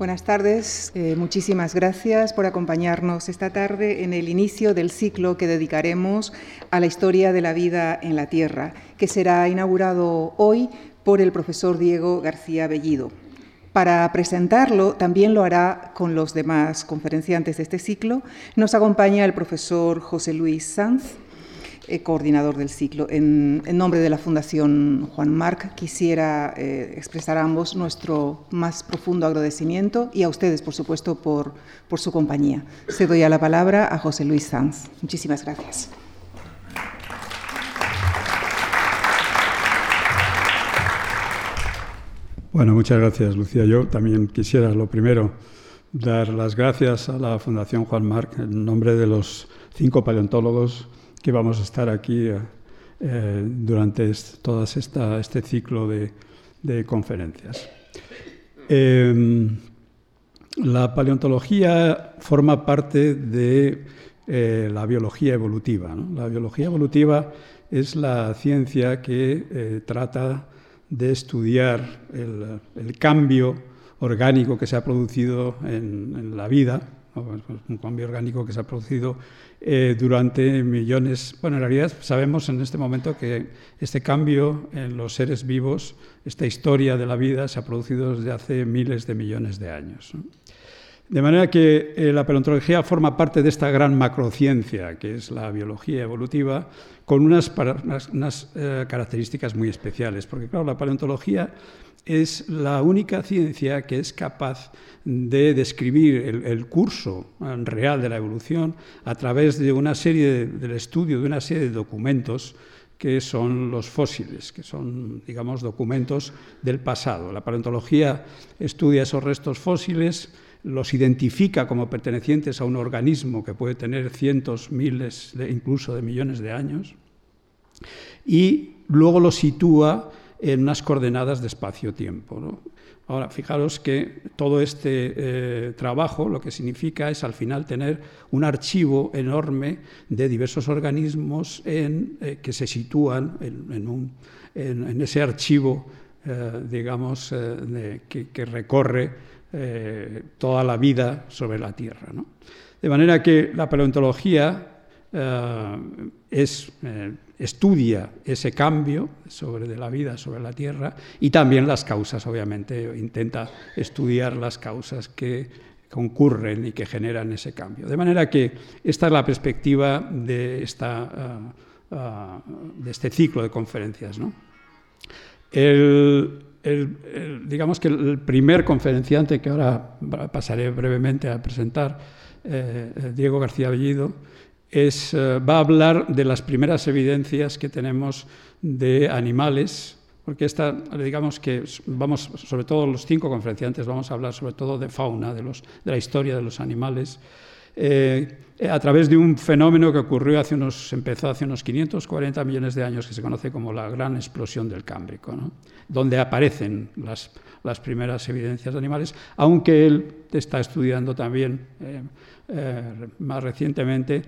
Buenas tardes, eh, muchísimas gracias por acompañarnos esta tarde en el inicio del ciclo que dedicaremos a la historia de la vida en la Tierra, que será inaugurado hoy por el profesor Diego García Bellido. Para presentarlo, también lo hará con los demás conferenciantes de este ciclo, nos acompaña el profesor José Luis Sanz, eh, coordinador del ciclo. En, nombre de la Fundación Juan Marc quisiera eh, expresar a ambos nuestro más profundo agradecimiento y a ustedes, por supuesto, por, por su compañía. Se doy a la palabra a José Luis Sanz. Muchísimas gracias. Bueno, muchas gracias, Lucía. Yo también quisiera, lo primero, dar las gracias a la Fundación Juan Marc en nombre de los cinco paleontólogos que vamos a estar aquí eh, eh, durante todo este ciclo de, conferencias. Em, la paleontología forma parte de eh, la biología evolutiva. La biología evolutiva es la ciencia que trata de estudiar el, cambio orgánico que se ha producido en la vida un cambio orgánico que se ha producido eh, durante millones. Bueno, en realidad sabemos en este momento que este cambio en los seres vivos, esta historia de la vida, se ha producido desde hace miles de millones de años. De manera que eh, la paleontología forma parte de esta gran macrociencia, que es la biología evolutiva, con unas, eh, características muy especiales. Porque, claro, la paleontología es la única ciencia que es capaz de describir el, curso real de la evolución a través de una serie del estudio de una serie de documentos que son los fósiles, que son, digamos, documentos del pasado. La paleontología estudia esos restos fósiles, los identifica como pertenecientes a un organismo que puede tener cientos, miles, incluso de millones de años, y luego los sitúa en unas coordenadas de espacio-tiempo. Ahora, fijaros que todo este eh, trabajo lo que significa es al final tener un archivo enorme de diversos organismos en, eh, que se sitúan en, ese archivo, eh, digamos, que, recorre toda la vida sobre la Tierra. De manera que la paleontología es estudia ese cambio sobre de la vida sobre la Tierra y también las causas, obviamente, intenta estudiar las causas que concurren y que generan ese cambio. De manera que esta es la perspectiva de, esta, de este ciclo de conferencias. Digamos que el primer conferenciante que ahora pasaré brevemente a presentar, eh, Diego García Bellido, es, eh, va a hablar de las primeras evidencias que tenemos de animales, porque esta, digamos que vamos, sobre todo los cinco conferenciantes, vamos a hablar sobre todo de fauna, de, los, de la historia de los animales, eh, a través de un fenómeno que ocurrió hace unos, empezó hace unos 540 millones de años, que se conoce como la gran explosión del Cámbrico, donde aparecen las, las, primeras evidencias de animales, aunque él está estudiando también eh, eh, más recientemente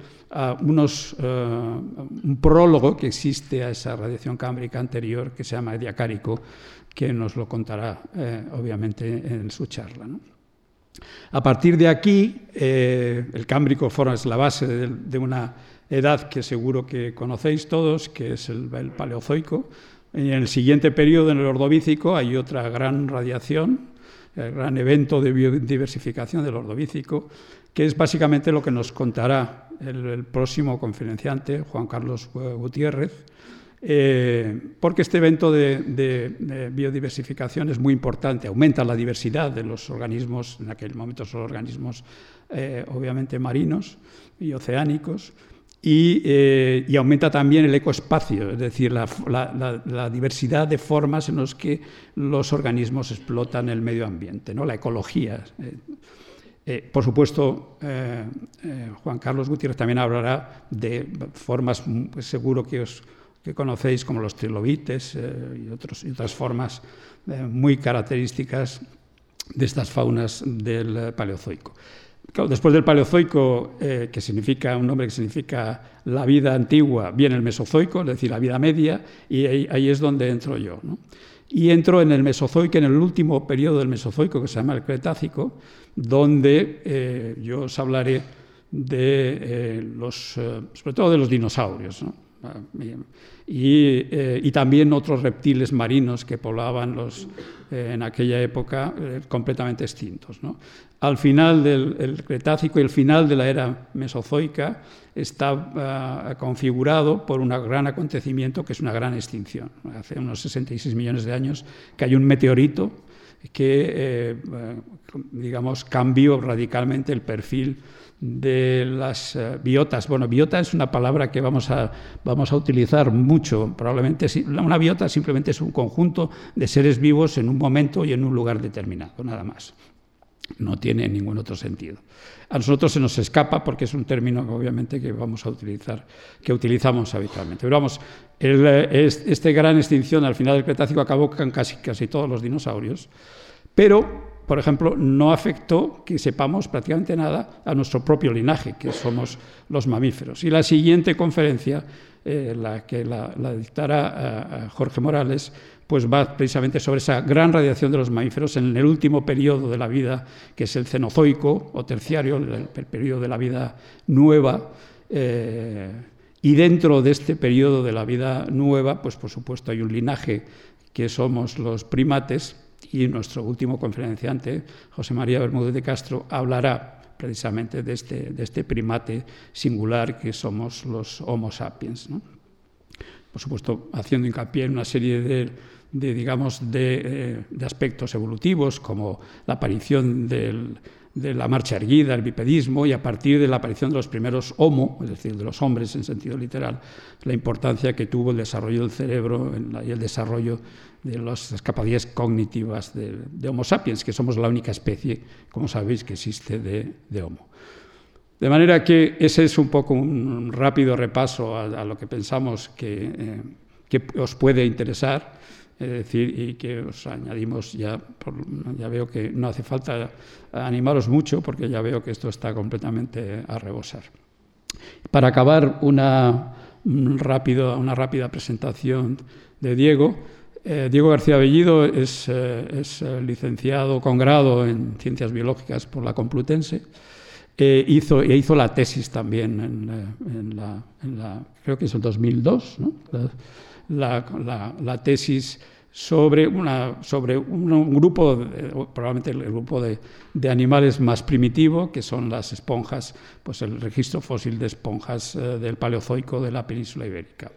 unos, eh, un prólogo que existe a esa radiación cámbrica anterior que se llama Diacárico, que nos lo contará eh, obviamente en su charla. A partir de aquí, el cámbrico forma la base de, una edad que seguro que conocéis todos, que es el, el paleozoico. En el siguiente periodo, en el ordovícico, hay otra gran radiación, el gran evento de biodiversificación del ordovícico, que es básicamente lo que nos contará el, próximo conferenciante, Juan Carlos Gutiérrez, eh, porque este evento de, biodiversificación es muy importante, aumenta la diversidad de los organismos, en aquel momento son organismos eh, obviamente marinos y oceánicos, eh, y, aumenta también el ecoespacio, es decir, la, la, diversidad de formas en las que los organismos explotan el medio ambiente, ¿no? la ecología. Eh, por supuesto, eh, eh, Juan Carlos Gutiérrez también hablará de formas, pues, seguro que, os, conocéis, como los trilobites y, otros, y, otras formas muy características de estas faunas del Paleozoico. después del Paleozoico, que significa un nombre que significa la vida antigua, viene el Mesozoico, es decir, la vida media, y ahí, es donde entro yo. y entro en el Mesozoico, en el último periodo del Mesozoico, que se llama el Cretácico, donde eh, yo os hablaré de eh, los, eh, sobre todo de los dinosaurios. Y, también otros reptiles marinos que poblaban los, en aquella época completamente extintos. Al final del Cretácico y el final de la era mesozoica está ah, configurado por un gran acontecimiento que es una gran extinción. Hace unos 66 millones de años que hay un meteorito que, eh, digamos, cambió radicalmente el perfil de las eh, biotas. Bueno, biota es una palabra que vamos a, vamos a utilizar mucho. Probablemente una biota simplemente es un conjunto de seres vivos en un momento y en un lugar determinado, nada más. No tiene ningún otro sentido. A nosotros se nos escapa porque es un término obviamente que vamos a utilizar, que utilizamos habitualmente. Pero vamos, este gran extinción al final del Cretácico acabó con casi, casi todos los dinosaurios, pero por ejemplo, no afectó, que sepamos prácticamente nada, a nuestro propio linaje, que somos los mamíferos. Y la siguiente conferencia, eh, la que la, dictará eh, Jorge Morales, pues va precisamente sobre esa gran radiación de los mamíferos en el último periodo de la vida, que es el cenozoico o terciario, el, periodo de la vida nueva. Eh, y dentro de este periodo de la vida nueva, pues por supuesto hay un linaje que somos los primates y nuestro último conferenciante, José María Bermúdez de Castro, hablará precisamente de este, de este primate singular que somos los Homo sapiens. Por supuesto, haciendo hincapié en una serie de de, digamos, eh, de, aspectos evolutivos, como la aparición de la marcha erguida, el bipedismo, y a partir de la aparición de los primeros homo, es decir, de los hombres en sentido literal, la importancia que tuvo el desarrollo del cerebro y el desarrollo de las capacidades cognitivas de, Homo sapiens, que somos la única especie, como sabéis, que existe de, Homo. De manera que ese es un poco un rápido repaso a, lo que pensamos que, eh, que os puede interesar es decir, y que os añadimos ya, ya veo que no hace falta animaros mucho porque ya veo que esto está completamente a rebosar. Para acabar, una, rápido, una rápida presentación de Diego. Eh, Diego García Bellido es, eh, eh, licenciado con grado en Ciencias Biológicas por la Complutense. hizo, e hizo la tesis también en, la, creo que es el 2002, ¿no? la, tesis sobre, una, sobre un, grupo, probablemente el grupo de, de, animales más primitivo, que son las esponjas, pues el registro fósil de esponjas del Paleozoico de la península ibérica.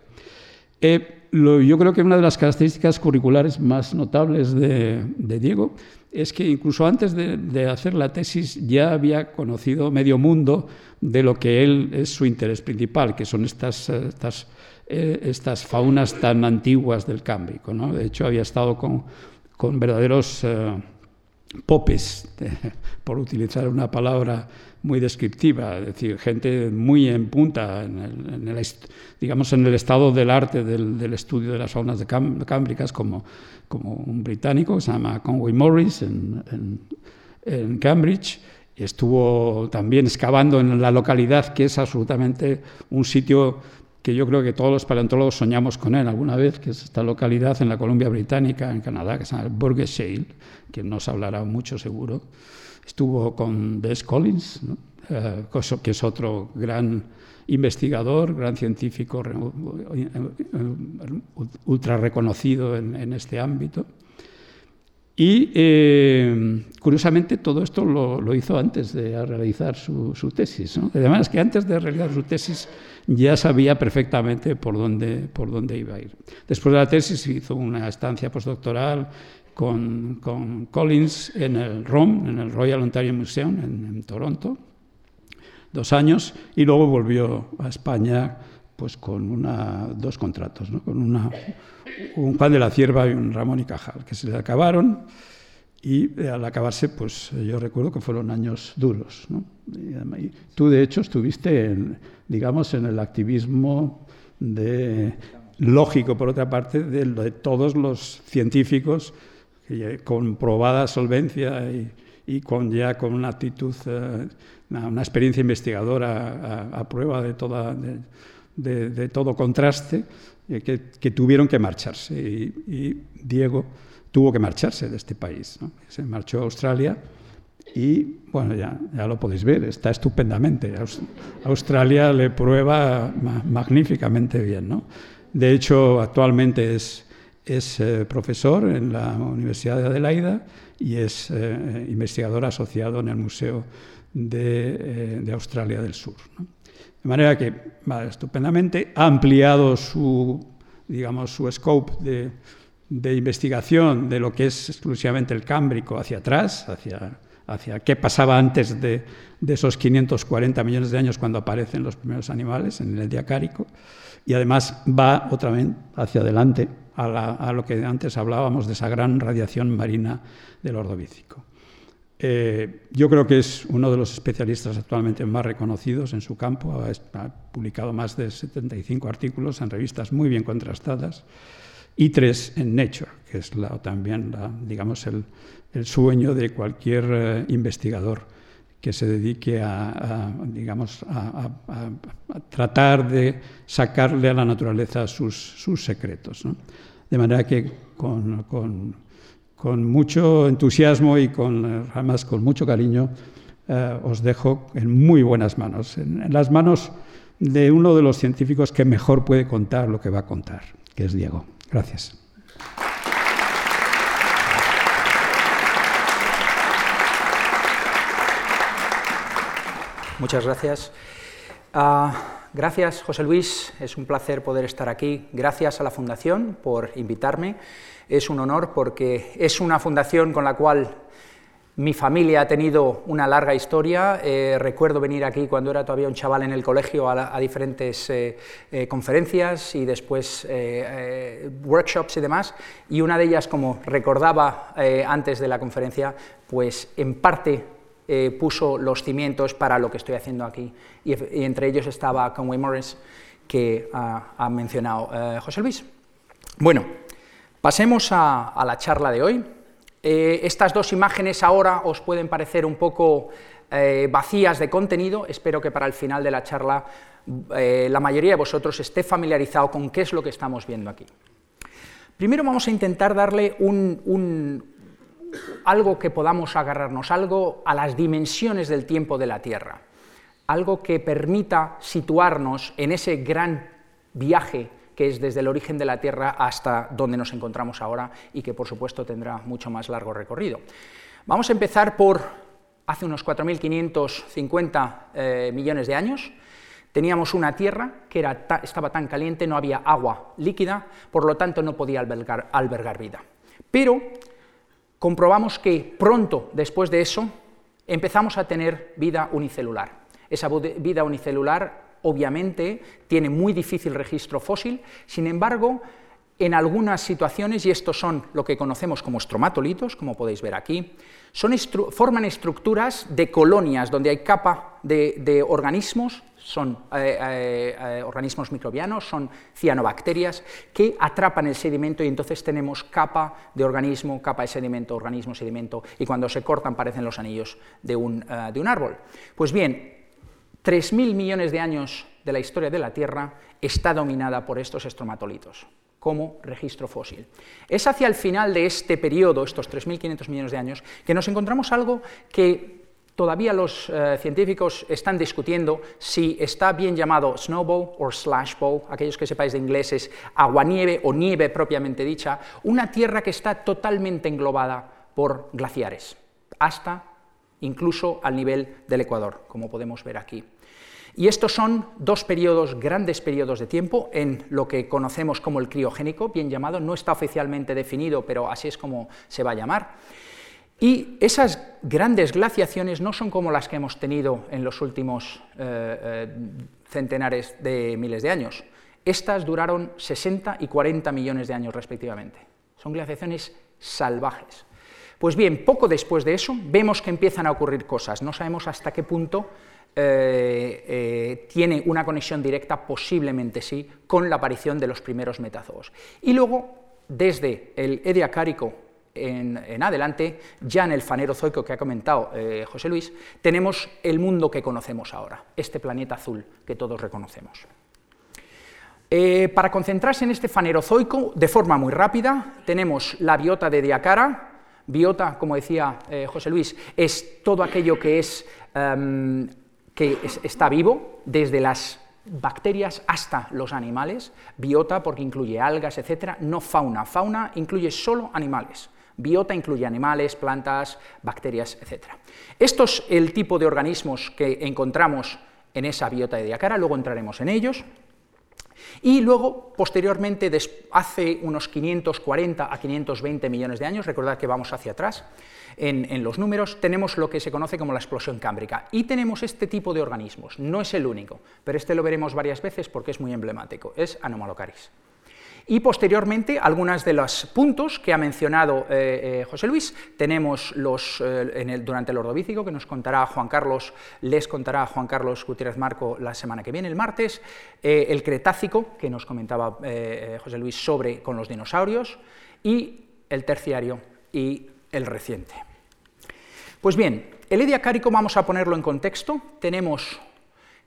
Eh, lo, yo creo que una de las características curriculares más notables de, de Diego es que incluso antes de, de, hacer la tesis ya había conocido medio mundo de lo que él es su interés principal, que son estas, eh, estas eh, estas faunas tan antiguas del Cámbrico. ¿no? De hecho, había estado con, con verdaderos eh, popes, por utilizar una palabra muy descriptiva, es decir, gente muy en punta, en el, digamos, en el estado del arte del, estudio de las faunas de cámbricas, como, un británico que se llama Conway Morris en, en, Cambridge, estuvo también excavando en la localidad que es absolutamente un sitio que yo creo que todos los paleontólogos soñamos con él alguna vez, que es esta localidad en la Columbia Británica, en Canadá, que se llama Burgess Shale, que nos hablará mucho seguro. Estuvo con Des Collins, eh, que es otro gran investigador, gran científico, ultra reconocido en este ámbito. Y eh, curiosamente todo esto lo, hizo antes de realizar su, tesis. ¿no? Además que antes de realizar su tesis ya sabía perfectamente por dónde, por dónde iba a ir. Después de la tesis hizo una estancia postdoctoral con, con Collins en el ROM, en el Royal Ontario Museum en, Toronto, dos años, y luego volvió a España pues con una, dos contratos, ¿no? con una, un Juan de la Cierva y un Ramón y Cajal, que se le acabaron y eh, al acabarse, pues yo recuerdo que fueron años duros. ¿no? Tú, de hecho, estuviste, en, digamos, en el activismo de, lógico, por otra parte, de, todos los científicos con probada solvencia y, con ya con una actitud, eh, una, experiencia investigadora a, prueba de, toda, de todo contraste, que, tuvieron que marcharse. Y, Diego tuvo que marcharse de este país. Se marchó a Australia y, bueno, ya, ya lo podéis ver, está estupendamente. Australia le prueba magníficamente bien. ¿no? De hecho, actualmente es, es eh, profesor en la Universidad de Adelaida y es eh, investigador asociado en el Museo de, de Australia del Sur. De manera que va estupendamente, ha ampliado su, digamos, su scope de, investigación de lo que es exclusivamente el cámbrico hacia atrás, hacia, hacia qué pasaba antes de, esos 540 millones de años cuando aparecen los primeros animales en el diacárico, y además va otra vez hacia adelante a lo que antes hablábamos de esa gran radiación marina del Ordovícico. Eh, yo creo que es uno de los especialistas actualmente más reconocidos en su campo. Ha, publicado más de 75 artículos en revistas muy bien contrastadas y tres en Nature, que es también digamos el, sueño de cualquier eh, investigador que se dedique a, digamos, a, tratar de sacarle a la naturaleza sus, secretos. De manera que con con mucho entusiasmo y con, además con mucho cariño, eh, os dejo en muy buenas manos, en, las manos de uno de los científicos que mejor puede contar lo que va a contar, que es Diego. Gracias. Muchas gracias. Ah, gracias, José Luis. Es un placer poder estar aquí. Gracias a la Fundación por invitarme es un honor porque es una fundación con la cual mi familia ha tenido una larga historia. Eh, recuerdo venir aquí cuando era todavía un chaval en el colegio a, diferentes eh, eh, conferencias y después workshops y demás. Y una de ellas, como recordaba antes de la conferencia, pues en parte puso los cimientos para lo que estoy haciendo aquí. Y, entre ellos estaba Conway Morris, que ha mencionado José Luis. Bueno, Pasemos a, la charla de hoy. Eh, estas dos imágenes ahora os pueden parecer un poco eh, vacías de contenido, espero que para el final de la charla eh, la mayoría de vosotros esté familiarizado con qué es lo que estamos viendo aquí. Primero vamos a intentar darle algo que podamos agarrarnos, algo a las dimensiones del tiempo de la Tierra, algo que permita situarnos en ese gran viaje que es desde el origen de la Tierra hasta donde nos encontramos ahora y que por supuesto tendrá mucho más largo recorrido. Vamos a empezar por hace unos 4.550 eh, millones de años. Teníamos una Tierra que era estaba tan caliente, no había agua líquida, por lo tanto no podía albergar, albergar vida. Pero comprobamos que pronto después de eso empezamos a tener vida unicelular. Esa vida unicelular obviamente tiene muy difícil registro fósil, sin embargo, en algunas situaciones, y estos son lo que conocemos como estromatolitos, como podéis ver aquí, forman estructuras de colonias donde hay capa de, organismos, son eh, eh, eh, organismos microbianos, son cianobacterias, que atrapan el sedimento y entonces tenemos capa de organismo, capa de sedimento, organismo, sedimento, y cuando se cortan parecen los anillos de un, de un árbol. Pues bien, 3.000 millones de años de la historia de la Tierra está dominada por estos estromatolitos como registro fósil. Es hacia el final de este periodo, estos 3.500 millones de años, que nos encontramos algo que todavía los eh, científicos están discutiendo si está bien llamado snowball o slashball, aquellos que sepáis de inglés es aguanieve o nieve propiamente dicha, una Tierra que está totalmente englobada por glaciares, hasta incluso al nivel del Ecuador, como podemos ver aquí. Y estos son dos periodos, grandes periodos de tiempo, en lo que conocemos como el criogénico, bien llamado, no está oficialmente definido, pero así es como se va a llamar. Y esas grandes glaciaciones no son como las que hemos tenido en los últimos eh, eh, centenares de miles de años. Estas duraron 60 y 40 millones de años respectivamente. Son glaciaciones salvajes. Pues bien, poco después de eso vemos que empiezan a ocurrir cosas. No sabemos hasta qué punto eh, eh, tiene una conexión directa, posiblemente sí, con la aparición de los primeros metazoos. Y luego, desde el Ediacárico en, adelante, ya en el fanerozoico que ha comentado eh, José Luis, tenemos el mundo que conocemos ahora, este planeta azul que todos reconocemos. Para concentrarse en este fanerozoico de forma muy rápida, tenemos la biota de Diacara. Biota, como decía José Luis, es todo aquello que, es, em, que está vivo, desde las bacterias hasta los animales. Biota porque incluye algas, etc. No fauna. Fauna incluye solo animales. Biota incluye animales, plantas, bacterias, etc. Esto es el tipo de organismos que encontramos en esa biota de Diacara, luego entraremos en ellos. Y luego, posteriormente, hace unos 540 a 520 millones de años, recordad que vamos hacia atrás en, los números, tenemos lo que se conoce como la explosión cámbrica. Y tenemos este tipo de organismos, no es el único, pero este lo veremos varias veces porque es muy emblemático, es Anomalocaris. Y posteriormente, algunos de los puntos que ha mencionado eh, eh, José Luis, tenemos los, eh, durante el Ordovícico, que nos contará Juan Carlos, les contará Juan Carlos Gutiérrez Marco la semana que viene, el martes, el Cretácico, que nos comentaba José Luis sobre con los dinosaurios, y el Terciario y el reciente. Pues bien, el Ediacárico vamos a ponerlo en contexto, tenemos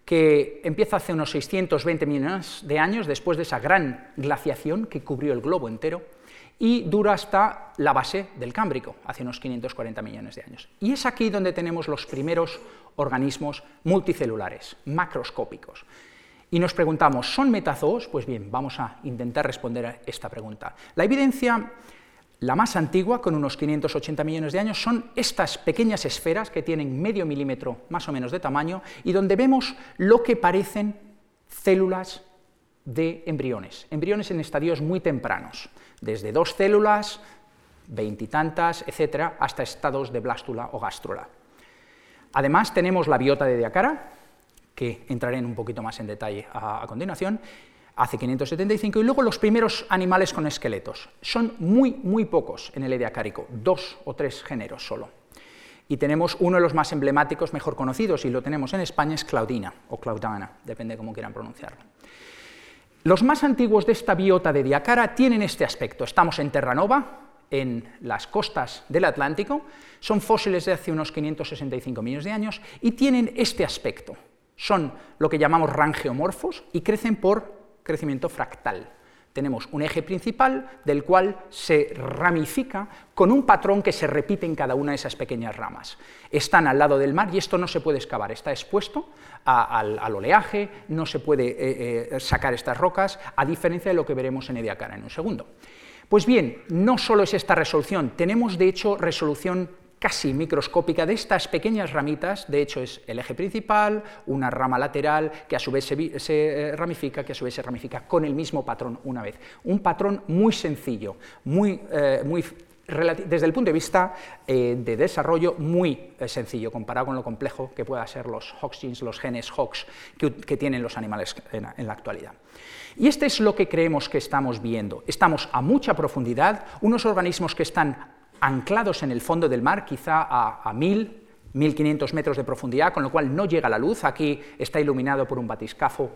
que empieza hace unos 620 millones de años, después de esa gran glaciación que cubrió el globo entero, y dura hasta la base del Cámbrico, hace unos 540 millones de años. Y es aquí donde tenemos los primeros organismos multicelulares, macroscópicos. Y nos preguntamos, ¿son metazoos? Pues bien, vamos a intentar responder a esta pregunta. La evidencia la más antigua, con unos 580 millones de años, son estas pequeñas esferas que tienen medio milímetro más o menos de tamaño y donde vemos lo que parecen células de embriones, embriones en estadios muy tempranos, desde dos células, veintitantas, etcétera, hasta estados de blástula o gástrula. Además, tenemos la biota de Diacara, que entraré en un poquito más en detalle a, a continuación, hace 575, y luego los primeros animales con esqueletos. Son muy, muy pocos en el Ediacárico, dos o tres géneros solo. Y tenemos uno de los más emblemáticos, mejor conocidos, y lo tenemos en España, es Claudina, o Claudana, depende de cómo quieran pronunciarlo. Los más antiguos de esta biota de Diacara tienen este aspecto. Estamos en Terranova, en las costas del Atlántico, son fósiles de hace unos 565 millones de años y tienen este aspecto. Son lo que llamamos rangeomorfos y crecen por crecimiento fractal. Tenemos un eje principal del cual se ramifica con un patrón que se repite en cada una de esas pequeñas ramas. Están al lado del mar y esto no se puede excavar, está expuesto al, oleaje, no se puede eh, eh, sacar estas rocas, a diferencia de lo que veremos en Ediacara en un segundo. Pues bien, no solo es esta resolución, tenemos de hecho resolución casi microscópica de estas pequeñas ramitas, de hecho es el eje principal, una rama lateral que a su vez se, eh, ramifica, que a su vez se ramifica con el mismo patrón una vez. Un patrón muy sencillo, muy, eh, desde el punto de vista eh, de desarrollo muy sencillo comparado con lo complejo que puedan ser los Hox los genes Hox que, tienen los animales en la actualidad. Y este es lo que creemos que estamos viendo. Estamos a mucha profundidad, unos organismos que están anclados en el fondo del mar, quizá a, a 1000, 1500 metros de profundidad, con lo cual no llega la luz. Aquí está iluminado por un batiscafo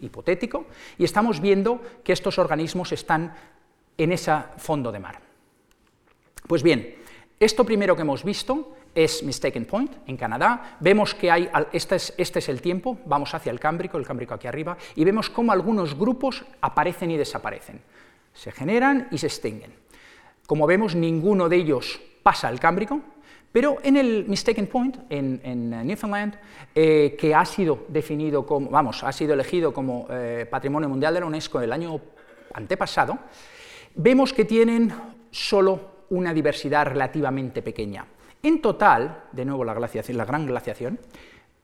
hipotético, y estamos viendo que estos organismos están en ese fondo de mar. Pues bien, esto primero que hemos visto es Mistaken Point, en Canadá. Vemos que hay, este es, este es el tiempo, vamos hacia el Cámbrico, el Cámbrico aquí arriba, y vemos cómo algunos grupos aparecen y desaparecen. Se generan y se extinguen. Como vemos, ninguno de ellos pasa al Cámbrico, pero en el Mistaken Point, en, Newfoundland, eh, que ha sido definido como, vamos, ha sido elegido como eh, Patrimonio Mundial de la UNESCO el año antepasado, vemos que tienen solo una diversidad relativamente pequeña. En total, de nuevo la, glaciación, la gran glaciación,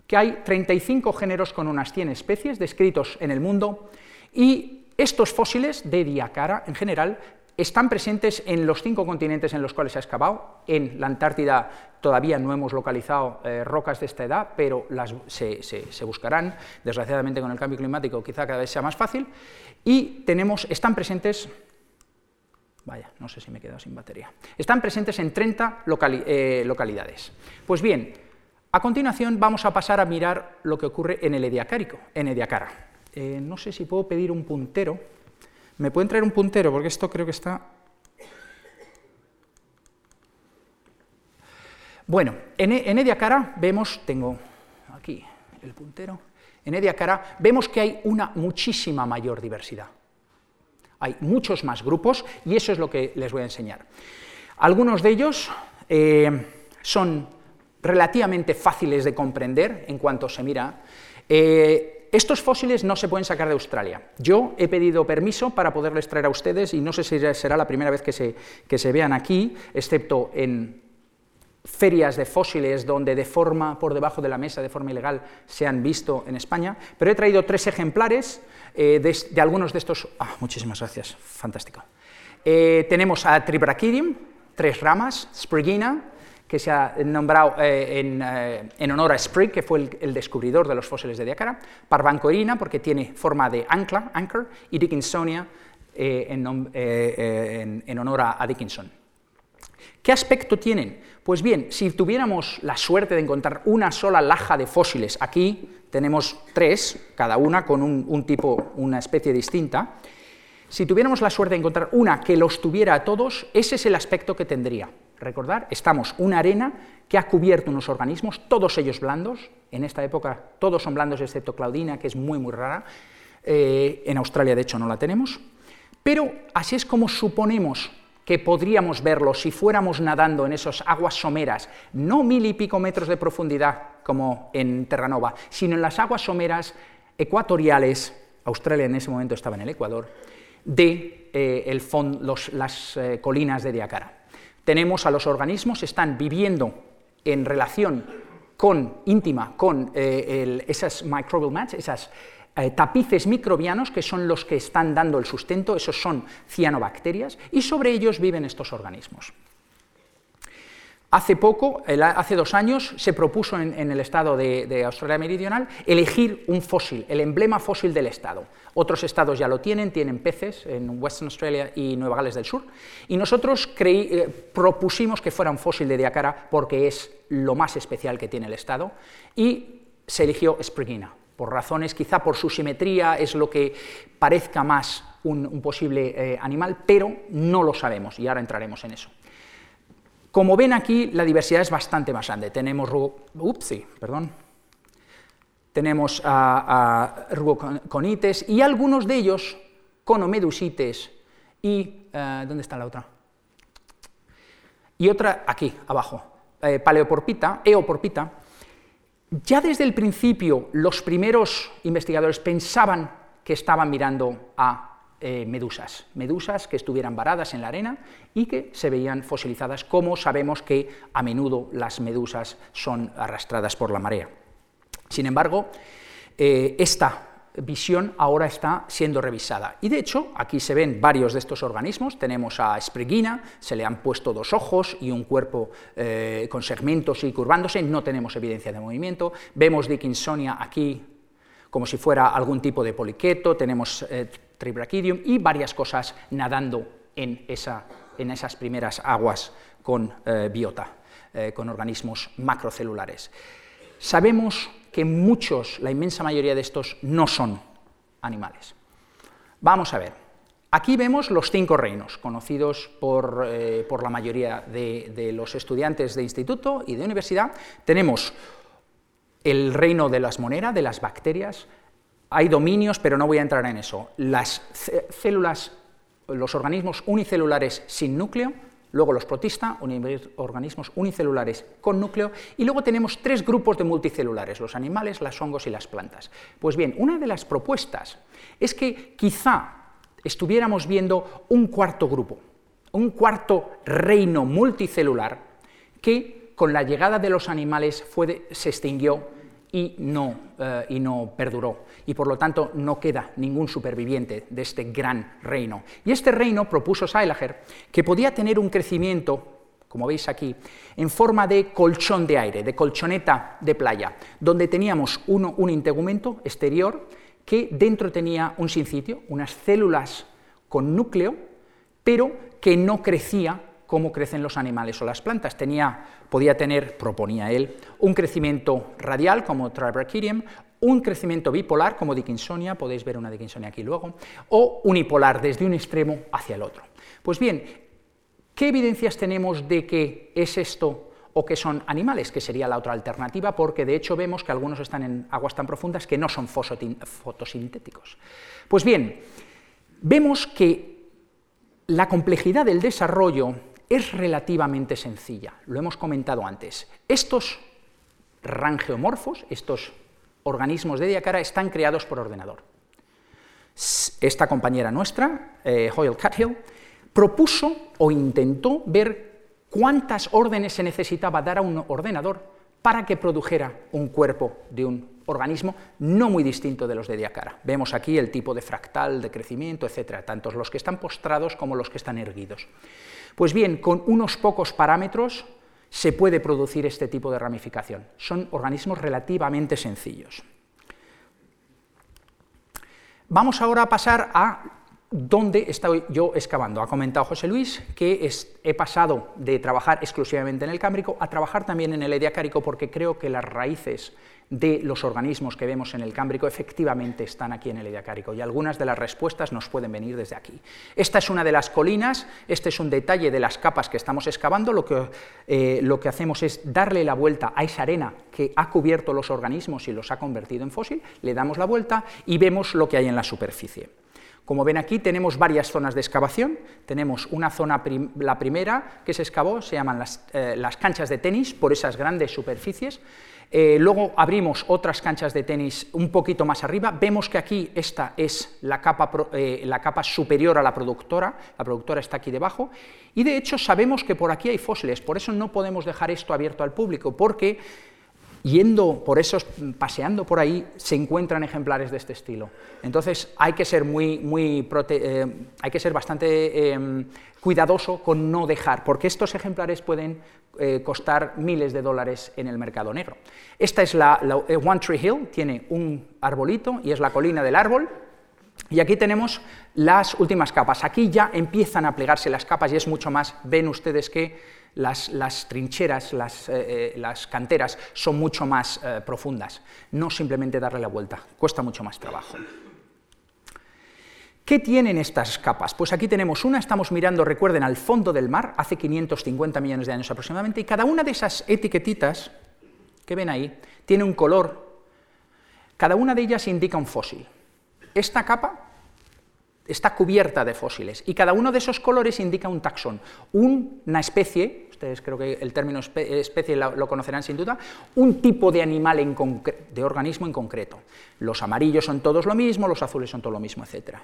que hay 35 géneros con unas 100 especies descritos en el mundo y estos fósiles de Diacara en general están presentes en los cinco continentes en los cuales se ha excavado. En la Antártida todavía no hemos localizado eh, rocas de esta edad, pero las, se, buscarán. Desgraciadamente con el cambio climático quizá cada vez sea más fácil. Y tenemos, están presentes... Vaya, no sé si me he quedado sin batería. Están presentes en 30 eh, localidades. Pues bien, a continuación vamos a pasar a mirar lo que ocurre en el Ediacárico, en Ediacara. Eh, no sé si puedo pedir un puntero. ¿Me pueden traer un puntero? Porque esto creo que está... Bueno, en, Ediacara vemos, tengo aquí el puntero, en Ediacara, vemos que hay una muchísima mayor diversidad. Hay muchos más grupos y eso es lo que les voy a enseñar. Algunos de ellos eh, son relativamente fáciles de comprender en cuanto se mira. Eh, estos fósiles no se pueden sacar de Australia. Yo he pedido permiso para poderles traer a ustedes y no sé si será la primera vez que se, que se vean aquí, excepto en ferias de fósiles donde de forma por debajo de la mesa, de forma ilegal, se han visto en España, pero he traído tres ejemplares eh, de, algunos de estos... Ah, muchísimas gracias, fantástico. Eh, tenemos a Tribrachidium, tres ramas, Sprigina, que se ha nombrado eh, en, honor a Sprigg, que fue el, descubridor de los fósiles de Diacara, Parvancorina, porque tiene forma de ancla, anchor, y Dickinsonia, en, honor a Dickinson. ¿Qué aspecto tienen? Pues bien, si tuviéramos la suerte de encontrar una sola laja de fósiles, aquí tenemos tres, cada una con un, tipo, una especie distinta, si tuviéramos la suerte de encontrar una que los tuviera a todos, ese es el aspecto que tendría. Recordar, estamos una arena que ha cubierto unos organismos, todos ellos blandos, en esta época todos son blandos excepto Claudina, que es muy muy rara, eh, en Australia de hecho no la tenemos, pero así es como suponemos que podríamos verlo si fuéramos nadando en esas aguas someras, no mil y pico metros de profundidad como en Terranova, sino en las aguas someras ecuatoriales, Australia en ese momento estaba en el Ecuador, de eh, las eh, colinas de Diacara. Tenemos a los organismos, están viviendo en relación con, íntima con eh, esas microbial mats, esas eh, tapices microbianos que son los que están dando el sustento, esos son cianobacterias, y sobre ellos viven estos organismos. Hace poco, hace dos años, se propuso en, el estado de, Australia Meridional elegir un fósil, el emblema fósil del estado. Otros estados ya lo tienen, tienen peces en Western Australia y Nueva Gales del Sur, y nosotros eh, propusimos que fuera un fósil de Diacara porque es lo más especial que tiene el estado, y se eligió Sprigina, por razones, quizá por su simetría es lo que parezca más un, posible eh, animal, pero no lo sabemos y ahora entraremos en eso. Como ven aquí, la diversidad es bastante más grande. Tenemos, upsi, perdón, tenemos a, rugoconites y algunos de ellos conomedusites y, eh, ¿dónde está la otra? Y otra aquí, abajo, eh, paleoporpita, eoporpita, ya desde el principio los primeros investigadores pensaban que estaban mirando a eh, medusas, medusas que estuvieran varadas en la arena y que se veían fosilizadas, como sabemos que a menudo las medusas son arrastradas por la marea. Sin embargo, eh, esta visión ahora está siendo revisada. Y de hecho, aquí se ven varios de estos organismos. Tenemos a Sprigina, se le han puesto dos ojos y un cuerpo eh, con segmentos y curvándose, no tenemos evidencia de movimiento. Vemos Dickinsonia aquí como si fuera algún tipo de poliqueto, tenemos eh, Tribrachidium y varias cosas nadando en esas primeras aguas con eh, biota, con organismos macrocelulares. Sabemos que muchos, la inmensa mayoría de estos, no son animales. Vamos a ver. Aquí vemos los cinco reinos, conocidos por, eh, la mayoría de, los estudiantes de instituto y de universidad. Tenemos el reino de las moneras, de las bacterias. Hay dominios, pero no voy a entrar en eso. Las células, los organismos unicelulares sin núcleo, luego los protistas, organismos unicelulares con núcleo, y luego tenemos tres grupos de multicelulares, los animales, los hongos y las plantas. Pues bien, una de las propuestas es que quizá estuviéramos viendo un cuarto grupo, un cuarto reino multicelular que con la llegada de los animales se extinguió y no, eh, y no perduró. Y por lo tanto no queda ningún superviviente de este gran reino. Y este reino propuso Seilager que podía tener un crecimiento, como veis aquí, en forma de colchón de aire, de colchoneta de playa, donde teníamos uno, un integumento exterior que dentro tenía un sincitio, unas células con núcleo, pero que no crecía cómo crecen los animales o las plantas. Tenía, podía tener, proponía él, un crecimiento radial como Tribrachidium, un crecimiento bipolar como Dickinsonia, podéis ver una Dickinsonia aquí luego, o unipolar desde un extremo hacia el otro. Pues bien, ¿qué evidencias tenemos de que es esto o que son animales, que sería la otra alternativa, porque de hecho vemos que algunos están en aguas tan profundas que no son fotosintéticos. Pues bien, vemos que la complejidad del desarrollo es relativamente sencilla, lo hemos comentado antes. Estos rangeomorfos, estos organismos de diacara, están creados por ordenador. Esta compañera nuestra, eh, Hoyle Cathill, propuso o intentó ver cuántas órdenes se necesitaba dar a un ordenador para que produjera un cuerpo de un organismo no muy distinto de los de Diacara. Vemos aquí el tipo de fractal, de crecimiento, etcétera, tanto los que están postrados como los que están erguidos. Pues bien, con unos pocos parámetros se puede producir este tipo de ramificación. Son organismos relativamente sencillos. Vamos ahora a pasar a dónde estoy yo excavando. Ha comentado José Luis que he pasado de trabajar exclusivamente en el Cámbrico a trabajar también en el Ediacárico porque creo que las raíces de los organismos que vemos en el Cámbrico efectivamente están aquí en el Ediacárico y algunas de las respuestas nos pueden venir desde aquí. Esta es una de las colinas, este es un detalle de las capas que estamos excavando, lo que, eh, lo que hacemos es darle la vuelta a esa arena que ha cubierto los organismos y los ha convertido en fósil, le damos la vuelta y vemos lo que hay en la superficie. Como ven aquí, tenemos varias zonas de excavación. Tenemos una zona, la primera que se excavó, se llaman eh, las, canchas de tenis, por esas grandes superficies. Eh, luego abrimos otras canchas de tenis un poquito más arriba. Vemos que aquí esta es la capa, eh, la capa superior a la productora, la productora está aquí debajo. Y de hecho sabemos que por aquí hay fósiles, por eso no podemos dejar esto abierto al público, porque yendo por esos, paseando por ahí, se encuentran ejemplares de este estilo. Entonces hay que ser, muy, muy eh, hay que ser bastante em, cuidadoso con no dejar, porque estos ejemplares pueden eh, costar miles de dólares en el mercado negro. Esta es la, eh, One Tree Hill, tiene un arbolito y es la colina del árbol, y aquí tenemos las últimas capas. Aquí ya empiezan a plegarse las capas y es mucho más, ven ustedes que las, trincheras, eh, eh, las, canteras son mucho más profundas, no simplemente darle la vuelta, cuesta mucho más trabajo. ¿Qué tienen estas capas? Pues aquí tenemos una, estamos mirando, recuerden, al fondo del mar, hace 550 millones de años aproximadamente, y cada una de esas etiquetitas que ven ahí tiene un color, cada una de ellas indica un fósil. Esta capa está cubierta de fósiles y cada uno de esos colores indica un taxón, una especie, ustedes creo que el término especie lo, conocerán sin duda, un tipo de animal, en de organismo en concreto. Los amarillos son todos lo mismo, los azules son todo lo mismo, etc.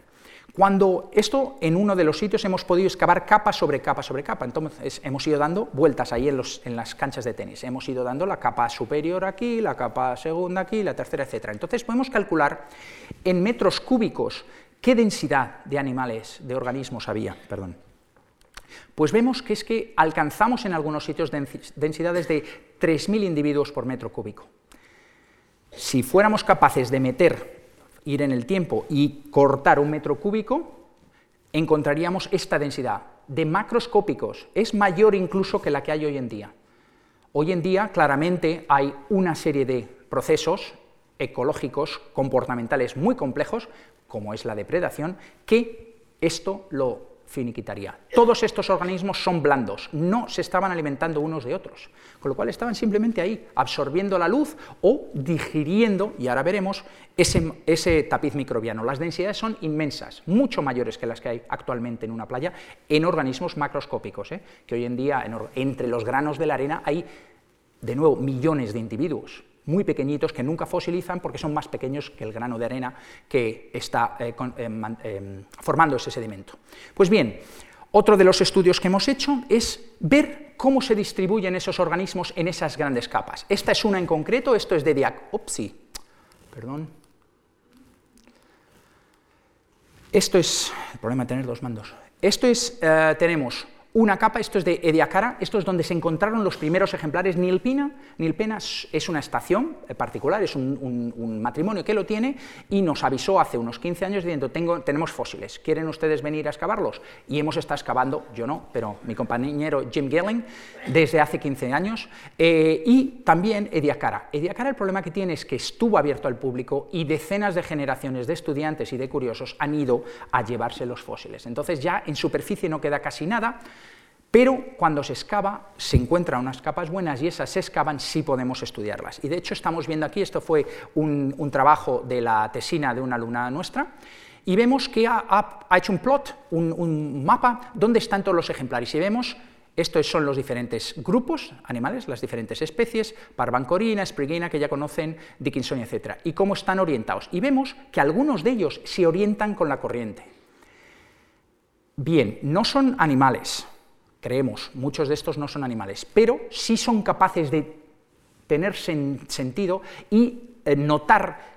Cuando esto, en uno de los sitios hemos podido excavar capa sobre capa sobre capa, entonces hemos ido dando vueltas ahí en, en las canchas de tenis, hemos ido dando la capa superior aquí, la capa segunda aquí, la tercera, etc. Entonces podemos calcular en metros cúbicos ¿Qué densidad de animales, de organismos había? Perdón. Pues vemos que es que alcanzamos en algunos sitios densidades de 3.000 individuos por metro cúbico. Si fuéramos capaces de meter, ir en el tiempo y cortar un metro cúbico, encontraríamos esta densidad de macroscópicos. Es mayor incluso que la que hay hoy en día. Hoy en día, claramente, hay una serie de procesos ecológicos, comportamentales muy complejos, como es la depredación, que esto lo finiquitaría. Todos estos organismos son blandos, no se estaban alimentando unos de otros, con lo cual estaban simplemente ahí, absorbiendo la luz o digiriendo, y ahora veremos, ese, tapiz microbiano. Las densidades son inmensas, mucho mayores que las que hay actualmente en una playa, en organismos macroscópicos, ¿eh? que hoy en día entre los granos de la arena hay, de nuevo, millones de individuos muy pequeñitos que nunca fosilizan porque son más pequeños que el grano de arena que está eh, eh, eh, formando ese sedimento. Pues bien, otro de los estudios que hemos hecho es ver cómo se distribuyen esos organismos en esas grandes capas. Esta es una en concreto, esto es de Diac... Upsi, perdón. Esto es... el problema de tener dos mandos. Esto es, tenemos una capa, esto es de Ediacara, esto es donde se encontraron los primeros ejemplares Nilpina. Nilpena es una estación particular, es un, matrimonio que lo tiene y nos avisó hace unos 15 años diciendo, Tengo, tenemos fósiles, ¿quieren ustedes venir a excavarlos? Y hemos estado excavando, yo no, pero mi compañero Jim Gelling, desde hace 15 años, eh, y también Ediacara. Ediacara el problema que tiene es que estuvo abierto al público y decenas de generaciones de estudiantes y de curiosos han ido a llevarse los fósiles. Entonces ya en superficie no queda casi nada, pero cuando se excava se encuentran unas capas buenas y esas se excavan, sí podemos estudiarlas. Y de hecho estamos viendo aquí, esto fue un, trabajo de la tesina de una alumna nuestra, y vemos que ha, hecho un plot, un, mapa, donde están todos los ejemplares. Y vemos estos son los diferentes grupos animales, las diferentes especies, parvancorina, sprigina, que ya conocen, Dickinsonia, etc. Y cómo están orientados. Y vemos que algunos de ellos se orientan con la corriente. Bien, no son animales, creemos, muchos de estos no son animales, pero sí son capaces de tener sentido y eh, notar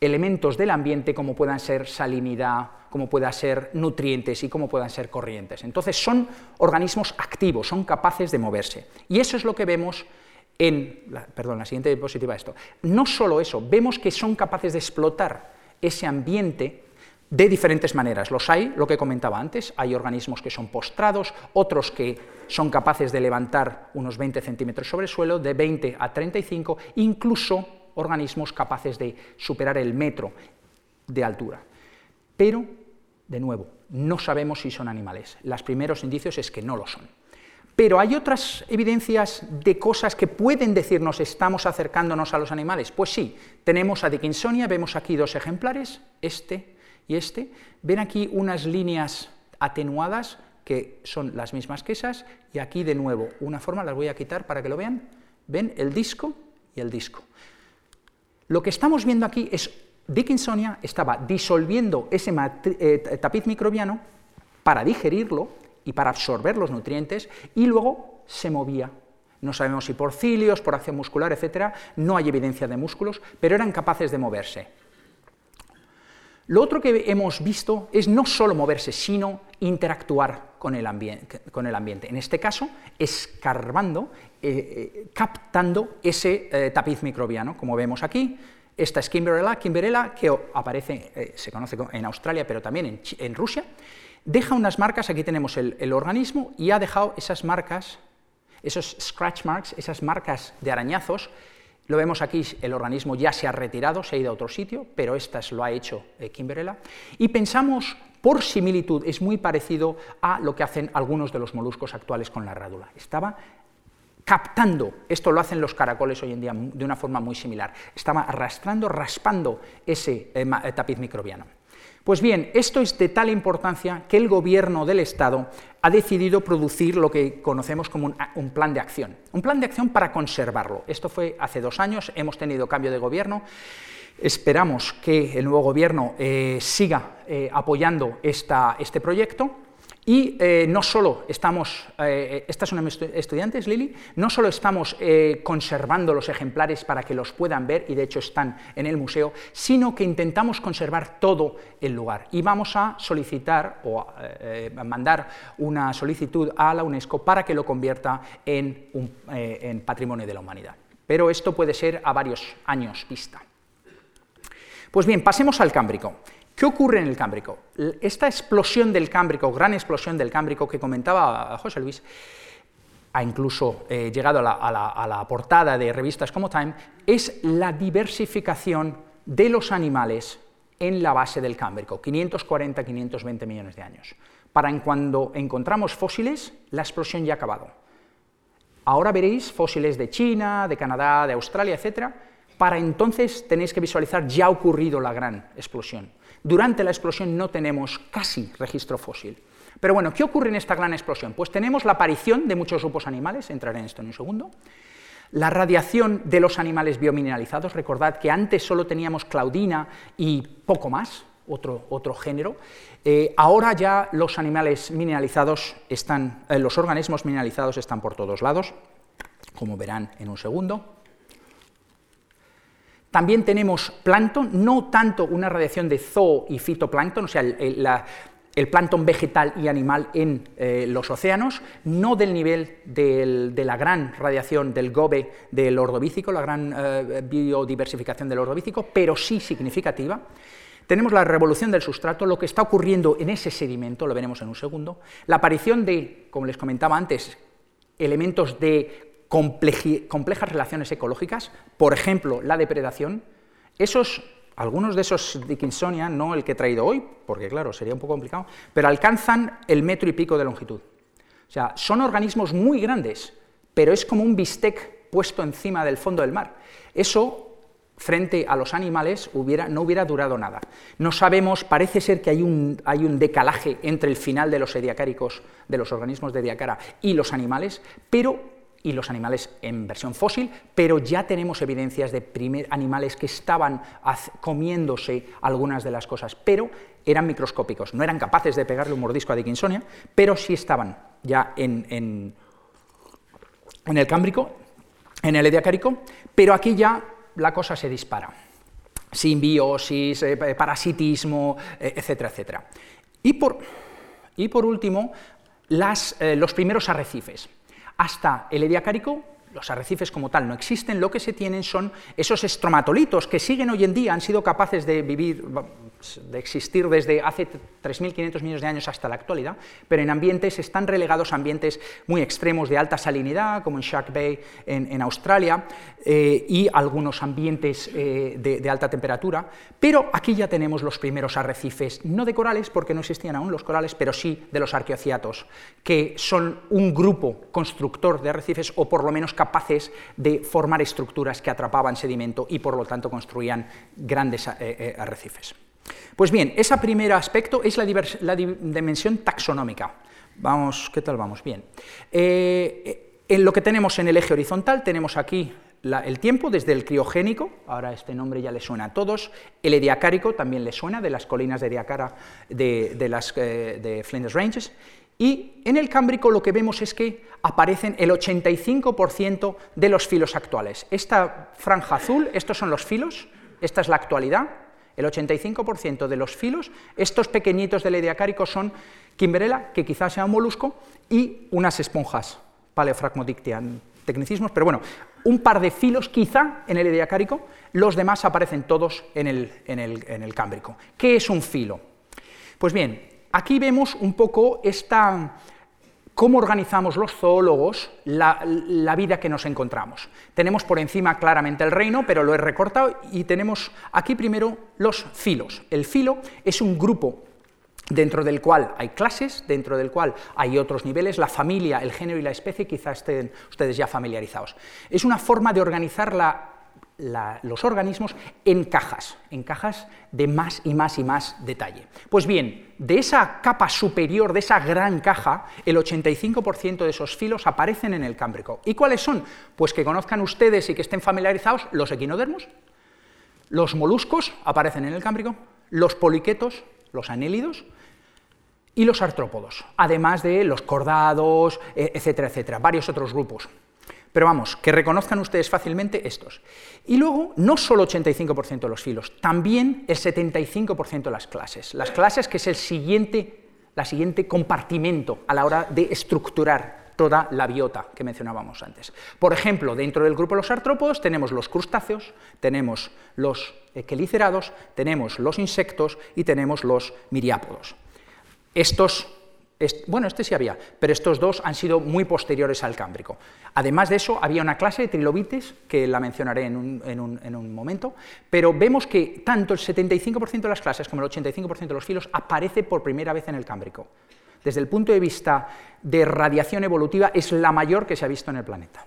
elementos del ambiente como puedan ser salinidad, como puedan ser nutrientes y como puedan ser corrientes. Entonces son organismos activos, son capaces de moverse. Y eso es lo que vemos en, la, perdón, la siguiente diapositiva esto. No solo eso, vemos que son capaces de explotar ese ambiente de diferentes maneras. Los hay, lo que comentaba antes, hay organismos que son postrados, otros que son capaces de levantar unos 20 centímetros sobre el suelo, de 20 a 35, incluso organismos capaces de superar el metro de altura. Pero, de nuevo, no sabemos si son animales. Los primeros indicios es que no lo son. Pero hay otras evidencias de cosas que pueden decirnos estamos acercándonos a los animales. Pues sí, tenemos a Dickinsonia, vemos aquí dos ejemplares, este y este. Ven aquí unas líneas atenuadas que son las mismas que esas, y aquí de nuevo una forma, las voy a quitar para que lo vean. ¿Ven? El disco y el disco. Lo que estamos viendo aquí es Dickinsonia estaba disolviendo ese eh, tapiz microbiano para digerirlo y para absorber los nutrientes y luego se movía. No sabemos si por cilios, por acción muscular, etc. No hay evidencia de músculos, pero eran capaces de moverse. Lo otro que hemos visto es no solo moverse, sino interactuar con el, ambiente. En este caso, escarbando, eh, eh, captando ese tapiz microbiano, como vemos aquí, esta es Kimberella, Kimberella que aparece, eh, se conoce en Australia, pero también en, Rusia, deja unas marcas, aquí tenemos el, organismo, y ha dejado esas marcas, esos scratch marks, esas marcas de arañazos, lo vemos aquí, el organismo ya se ha retirado, se ha ido a otro sitio, pero estas lo ha hecho eh, Kimberella, y pensamos, por similitud, es muy parecido a lo que hacen algunos de los moluscos actuales con la rádula. Estaba captando, esto lo hacen los caracoles hoy en día de una forma muy similar, estaba arrastrando, raspando ese eh, eh, tapiz microbiano. Pues bien, esto es de tal importancia que el gobierno del Estado ha decidido producir lo que conocemos como un, plan de acción, un plan de acción para conservarlo. Esto fue hace dos años, hemos tenido cambio de gobierno, esperamos que el nuevo gobierno eh, siga apoyando este proyecto y eh, no solo estamos, eh, estas son estudiantes, Lili, no solo estamos eh, conservando los ejemplares para que los puedan ver, y de hecho están en el museo, sino que intentamos conservar todo el lugar. Y vamos a solicitar o mandar una solicitud a la UNESCO para que lo convierta en, en patrimonio de la humanidad. Pero esto puede ser a varios años vista. Pues bien, pasemos al Cámbrico. ¿Qué ocurre en el Cámbrico? Esta explosión del Cámbrico, gran explosión del Cámbrico que comentaba José Luis, ha incluso eh, llegado a la, portada de revistas como Time, es la diversificación de los animales en la base del Cámbrico, 540-520 millones de años. Para en cuando encontramos fósiles, la explosión ya ha acabado. Ahora veréis fósiles de China, de Canadá, de Australia, etc. Para entonces tenéis que visualizar ya ha ocurrido la gran explosión. Durante la explosión no tenemos casi registro fósil. Pero bueno, ¿qué ocurre en esta gran explosión? Pues tenemos la aparición de muchos grupos animales, entraré en esto en un segundo, la radiación de los animales biomineralizados, recordad que antes solo teníamos claudina y poco más, otro, otro género, eh, ahora ya los animales mineralizados están, eh, los organismos mineralizados están por todos lados, como verán en un segundo. También tenemos plancton, no tanto una radiación de zoo y fitoplancton, o sea, el, plancton vegetal y animal en eh, los océanos, no del nivel de la gran radiación del gobe del ordovícico, la gran eh, biodiversificación del ordovícico, pero sí significativa. Tenemos la revolución del sustrato, lo que está ocurriendo en ese sedimento, lo veremos en un segundo, la aparición de, como les comentaba antes, elementos de complejas relaciones ecológicas, por ejemplo, la depredación, esos, algunos de esos Dickinsonia, no el que he traído hoy, porque claro, sería un poco complicado, pero alcanzan el metro y pico de longitud. O sea, son organismos muy grandes, pero es como un bistec puesto encima del fondo del mar. Eso frente a los animales no hubiera durado nada. No sabemos, parece ser que hay un, hay un decalaje entre el final de los ediacáricos, de los organismos de ediacara, y los animales, pero y los animales en versión fósil, pero ya tenemos evidencias de primer, animales que estaban comiéndose algunas de las cosas, pero eran microscópicos, no eran capaces de pegarle un mordisco a Dickinsonia, pero sí estaban ya en, en, en el cámbrico, en el ediacárico, pero aquí ya la cosa se dispara. Simbiosis, eh, parasitismo, eh, etcétera, etcétera. Y por, y por último, las, eh, los primeros arrecifes. Hasta el ediacárico, los arrecifes como tal no existen, lo que se tienen son esos estromatolitos que siguen hoy en día, han sido capaces de vivir de existir desde hace 3.500 millones de años hasta la actualidad, pero en ambientes, están relegados a ambientes muy extremos de alta salinidad, como en Shark Bay en, Australia, eh, y algunos ambientes eh, de, alta temperatura, pero aquí ya tenemos los primeros arrecifes, no de corales, porque no existían aún los corales, pero sí de los arqueociatos, que son un grupo constructor de arrecifes, o por lo menos capaces de formar estructuras que atrapaban sedimento y por lo tanto construían grandes eh, arrecifes. Pues bien, ese primer aspecto es la, dimensión taxonómica. Vamos, ¿qué tal vamos? Bien. Eh, en lo que tenemos en el eje horizontal tenemos aquí el tiempo desde el criogénico, ahora este nombre ya le suena a todos, el ediacárico también le suena, de las colinas de Ediacara de, las, eh, de Flinders Ranges, y en el cámbrico lo que vemos es que aparecen el 85% de los filos actuales. Esta franja azul, estos son los filos, esta es la actualidad, el 85% de los filos, estos pequeñitos del ediacárico son Kimberella, que quizás sea un molusco, y unas esponjas, paleofragmodictian, tecnicismos, pero bueno, un par de filos quizá en el ediacárico, los demás aparecen todos en el, en el cámbrico. ¿Qué es un filo? Pues bien, aquí vemos un poco esta cómo organizamos los zoólogos la, vida que nos encontramos. Tenemos por encima claramente el reino, pero lo he recortado y tenemos aquí primero los filos. El filo es un grupo dentro del cual hay clases, dentro del cual hay otros niveles, la familia, el género y la especie, quizás estén ustedes ya familiarizados. Es una forma de organizar la los organismos en cajas, en cajas de más y más y más detalle. Pues bien, de esa capa superior, de esa gran caja, el 85% de esos filos aparecen en el cámbrico. ¿Y cuáles son? Pues que conozcan ustedes y que estén familiarizados los equinodermos, los moluscos aparecen en el cámbrico, los poliquetos, los anélidos, y los artrópodos, además de los cordados, e, etcétera, etcétera, varios otros grupos. Pero vamos, que reconozcan ustedes fácilmente estos. Y luego, no solo 85% de los filos, también el 75% de las clases. Las clases que es el siguiente, la siguiente compartimento a la hora de estructurar toda la biota que mencionábamos antes. Por ejemplo, dentro del grupo de los artrópodos tenemos los crustáceos, tenemos los quelicerados, tenemos los insectos y tenemos los miriápodos. Estos bueno, este sí había, pero estos dos han sido muy posteriores al Cámbrico. Además de eso, había una clase de trilobites, que la mencionaré en un, momento, pero vemos que tanto el 75% de las clases como el 85% de los filos aparece por primera vez en el Cámbrico. Desde el punto de vista de radiación evolutiva, es la mayor que se ha visto en el planeta.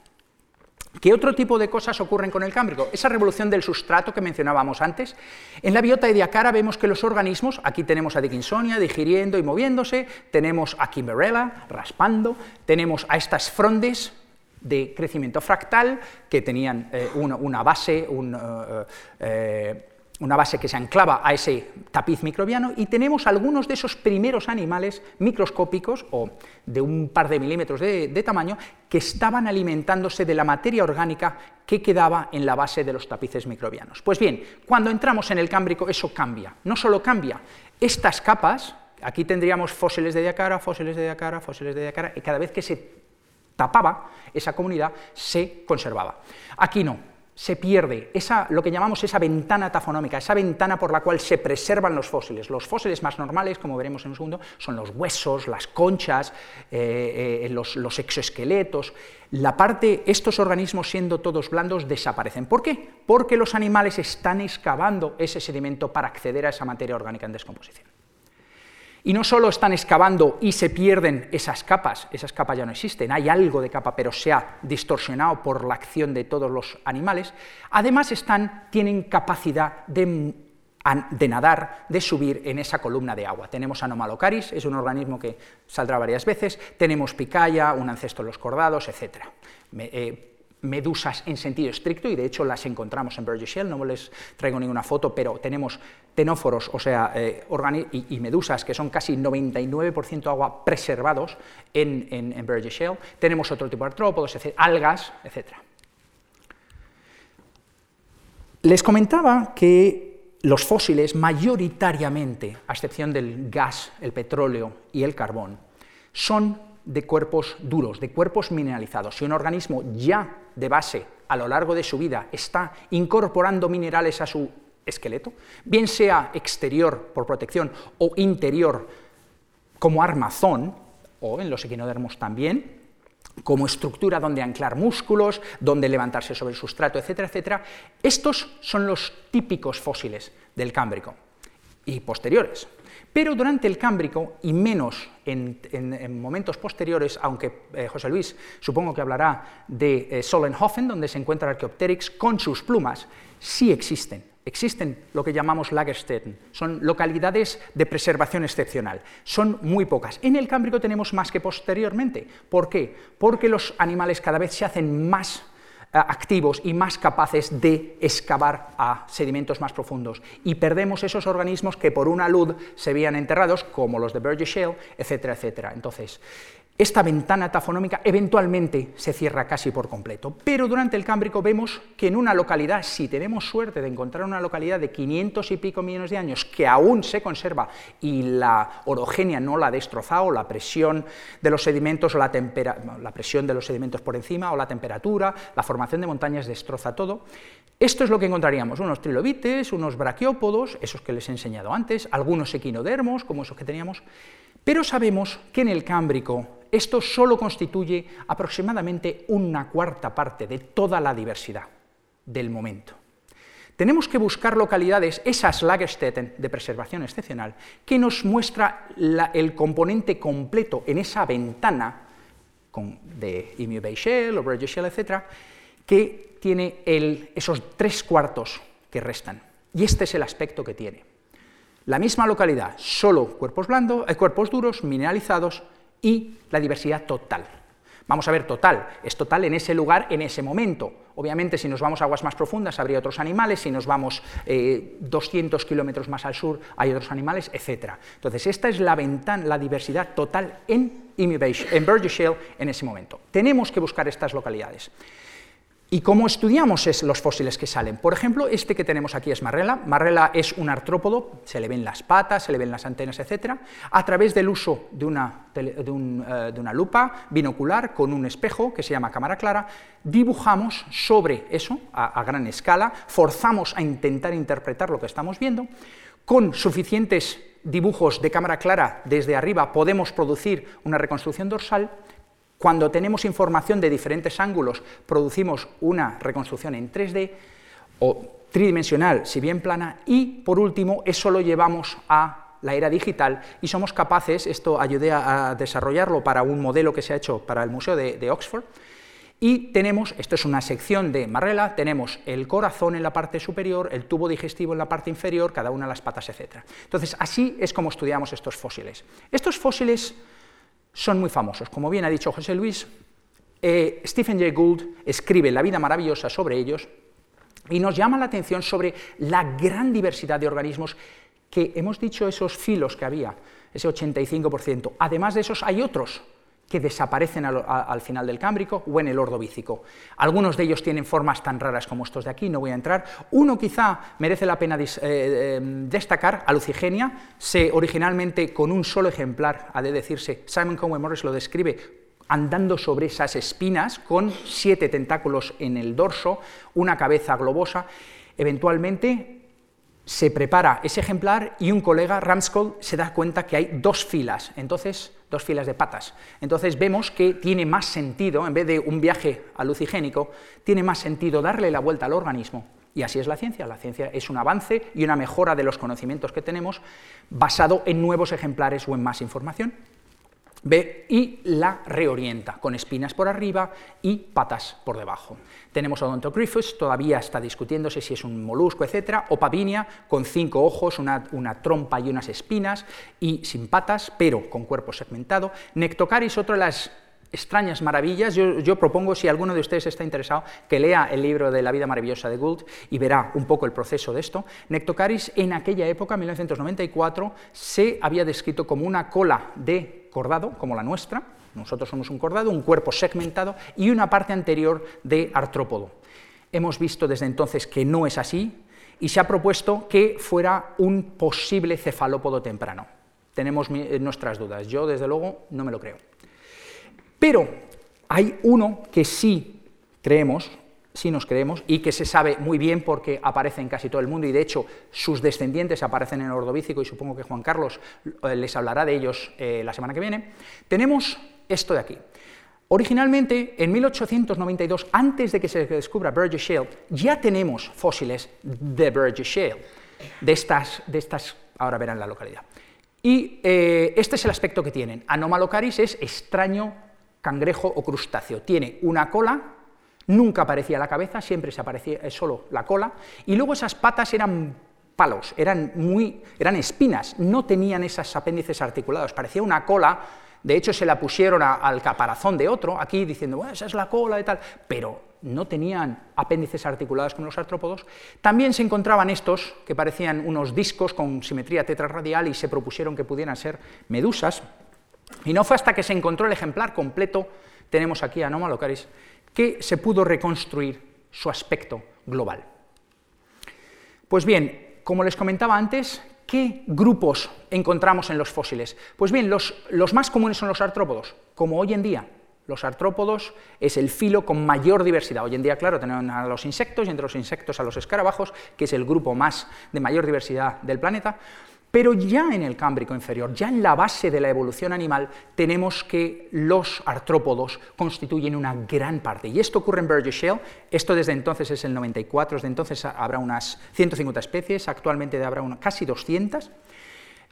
¿Qué otro tipo de cosas ocurren con el cámbrico? Esa revolución del sustrato que mencionábamos antes. En la biota ediacara vemos que los organismos, aquí tenemos a Dickinsonia digiriendo y moviéndose, tenemos a Kimberella raspando, tenemos a estas frondes de crecimiento fractal que tenían eh, una, base, un, eh, eh, una base que se anclaba a ese tapiz microbiano y tenemos algunos de esos primeros animales microscópicos o de un par de milímetros de, tamaño que estaban alimentándose de la materia orgánica que quedaba en la base de los tapices microbianos. Pues bien, cuando entramos en el cámbrico eso cambia, no solo cambia, estas capas, aquí tendríamos fósiles de diacara, fósiles de diacara, fósiles de diacara, y cada vez que se tapaba esa comunidad se conservaba. Aquí no, se pierde esa, lo que llamamos esa ventana tafonómica, esa ventana por la cual se preservan los fósiles. Los fósiles más normales, como veremos en un segundo, son los huesos, las conchas, eh, eh, los, los, exoesqueletos. La parte, estos organismos siendo todos blandos desaparecen. ¿Por qué? Porque los animales están excavando ese sedimento para acceder a esa materia orgánica en descomposición. Y no solo están excavando y se pierden esas capas, esas capas ya no existen, hay algo de capa, pero se ha distorsionado por la acción de todos los animales, además tienen capacidad de, de nadar, de subir en esa columna de agua. Tenemos Anomalocaris, es un organismo que saldrá varias veces, tenemos Picaya, un ancestro de los cordados, etc medusas en sentido estricto, y de hecho las encontramos en Burgess Shell, no les traigo ninguna foto, pero tenemos tenóforos, o sea, eh, y, medusas que son casi 99% agua preservados en, en, Burgess Shell, tenemos otro tipo de artrópodos, algas, etc. Les comentaba que los fósiles mayoritariamente, a excepción del gas, el petróleo y el carbón, son de cuerpos duros, de cuerpos mineralizados. Si un organismo ya de base a lo largo de su vida está incorporando minerales a su esqueleto, bien sea exterior por protección o interior como armazón, o en los equinodermos también, como estructura donde anclar músculos, donde levantarse sobre el sustrato, etcétera, etcétera, estos son los típicos fósiles del Cámbrico y posteriores. Pero durante el Cámbrico, y menos en, momentos posteriores, aunque eh, José Luis supongo que hablará de eh, Solenhofen, donde se encuentra Archaeopteryx con sus plumas, sí existen. Existen lo que llamamos Lagerstätten, son localidades de preservación excepcional, son muy pocas. En el Cámbrico tenemos más que posteriormente. ¿Por qué? Porque los animales cada vez se hacen más activos y más capaces de excavar a sedimentos más profundos. Y perdemos esos organismos que por una luz se veían enterrados, como los de Burgess Shale, etcétera, etcétera. Entonces, esta ventana tafonómica eventualmente se cierra casi por completo, pero durante el Cámbrico vemos que en una localidad, si tenemos suerte de encontrar una localidad de 500 y pico millones de años que aún se conserva y la orogenia no la ha destrozado, la presión de los sedimentos, la, la presión de los sedimentos por encima o la temperatura, la formación de montañas destroza todo, esto es lo que encontraríamos, unos trilobites, unos braquiópodos, esos que les he enseñado antes, algunos equinodermos, como esos que teníamos, pero sabemos que en el Cámbrico esto solo constituye aproximadamente una cuarta parte de toda la diversidad del momento. Tenemos que buscar localidades, esas Lagerstätten de preservación excepcional, que nos muestra el componente completo en esa ventana de Emu Shell o Shell, etc., que tiene esos tres cuartos que restan. Y este es el aspecto que tiene. La misma localidad, solo cuerpos, blandos, eh, cuerpos duros, mineralizados, y la diversidad total. Vamos a ver, total, es total en ese lugar, en ese momento. Obviamente, si nos vamos a aguas más profundas, habría otros animales, si nos vamos 200 eh, kilómetros más al sur, hay otros animales, etc. Entonces, esta es la ventana, la diversidad total en, en Burgess Shale en ese momento. Tenemos que buscar estas localidades. ¿Y cómo estudiamos los fósiles que salen? Por ejemplo, este que tenemos aquí es Marrella. Marrella es un artrópodo, se le ven las patas, se le ven las antenas, etc. A través del uso de una, eh, lupa binocular con un espejo que se llama cámara clara, dibujamos sobre eso a gran escala, forzamos a intentar interpretar lo que estamos viendo. Con suficientes dibujos de cámara clara desde arriba podemos producir una reconstrucción dorsal cuando tenemos información de diferentes ángulos, producimos una reconstrucción en 3D o tridimensional, si bien plana, y por último, eso lo llevamos a la era digital y somos capaces, esto ayudé a desarrollarlo para un modelo que se ha hecho para el Museo de, Oxford, y tenemos, esto es una sección de Marrella, tenemos el corazón en la parte superior, el tubo digestivo en la parte inferior, cada una de las patas, etc. Entonces, así es como estudiamos estos fósiles. Estos fósiles son muy famosos. Como bien ha dicho José Luis, eh, Stephen Jay Gould escribe La vida maravillosa sobre ellos y nos llama la atención sobre la gran diversidad de organismos que hemos dicho esos filos que había, ese 85%. Además de esos hay otros que desaparecen al, final del Cámbrico o en el Ordovícico. Algunos de ellos tienen formas tan raras como estos de aquí, no voy a entrar. Uno quizá merece la pena eh, eh, destacar, Alucigenia, se originalmente con un solo ejemplar, ha de decirse, Simon Conway Morris lo describe andando sobre esas espinas con siete tentáculos en el dorso, una cabeza globosa. Eventualmente se prepara ese ejemplar y un colega, Ramskold, se da cuenta que hay dos filas, entonces, dos filas de patas. Entonces vemos que tiene más sentido, en vez de un viaje alucigénico, tiene más sentido darle la vuelta al organismo Y así es la ciencia. La ciencia es un avance y una mejora de los conocimientos que tenemos basado en nuevos ejemplares o en más información. Ve y la reorienta con espinas por arriba y patas por debajo. Tenemos Odontogryphus, todavía está discutiéndose si es un molusco, etc. Opavinia, con cinco ojos, una, trompa y unas espinas, y sin patas, pero con cuerpo segmentado. Nectocaris, otra de las extrañas maravillas. Yo, propongo, si alguno de ustedes está interesado, que lea el libro de La vida maravillosa de Gould y verá un poco el proceso de esto. Nectocaris en aquella época, 1994, se había descrito como una cola de cordado, como la nuestra, nosotros somos un cordado, un cuerpo segmentado y una parte anterior de artrópodo. Hemos visto desde entonces que no es así y se ha propuesto que fuera un posible cefalópodo temprano. Tenemos nuestras dudas, yo desde luego no me lo creo. Pero hay uno que sí creemos, sí nos creemos, y que se sabe muy bien porque aparece en casi todo el mundo, y de hecho sus descendientes aparecen en el Ordovícico, y supongo que Juan Carlos eh, les hablará de ellos eh, la semana que viene, tenemos esto de aquí. Originalmente, en 1892, antes de que se descubra Burgess Shale, ya tenemos fósiles de Burgess Shale, de estas, de estas ahora verán la localidad. Y eh, este es el aspecto que tienen. Anomalocaris es extraño cangrejo o crustáceo. Tiene una cola, nunca aparecía la cabeza, siempre se aparecía eh, solo la cola, y luego esas patas eran palos, eran, muy, eran espinas, no tenían esas apéndices articulados, parecía una cola, de hecho se la pusieron al caparazón de otro, aquí diciendo, bueno, esa es la cola y tal, pero no tenían apéndices articulados como los artrópodos. También se encontraban estos, que parecían unos discos con simetría tetrarradial y se propusieron que pudieran ser medusas, y no fue hasta que se encontró el ejemplar completo, tenemos aquí a Anomalocaris, que se pudo reconstruir su aspecto global. Pues bien, como les comentaba antes, ¿qué grupos encontramos en los fósiles? Pues bien, los, los más comunes son los artrópodos, como hoy en día. Los artrópodos es el filo con mayor diversidad. Hoy en día, claro, tenemos a los insectos y entre los insectos a los escarabajos, que es el grupo más de mayor diversidad del planeta. Pero ya en el Cámbrico inferior, ya en la base de la evolución animal, tenemos que los artrópodos constituyen una gran parte. Y esto ocurre en Burgess Shale, esto desde entonces es el 94, desde entonces habrá unas 150 especies, actualmente habrá casi 200.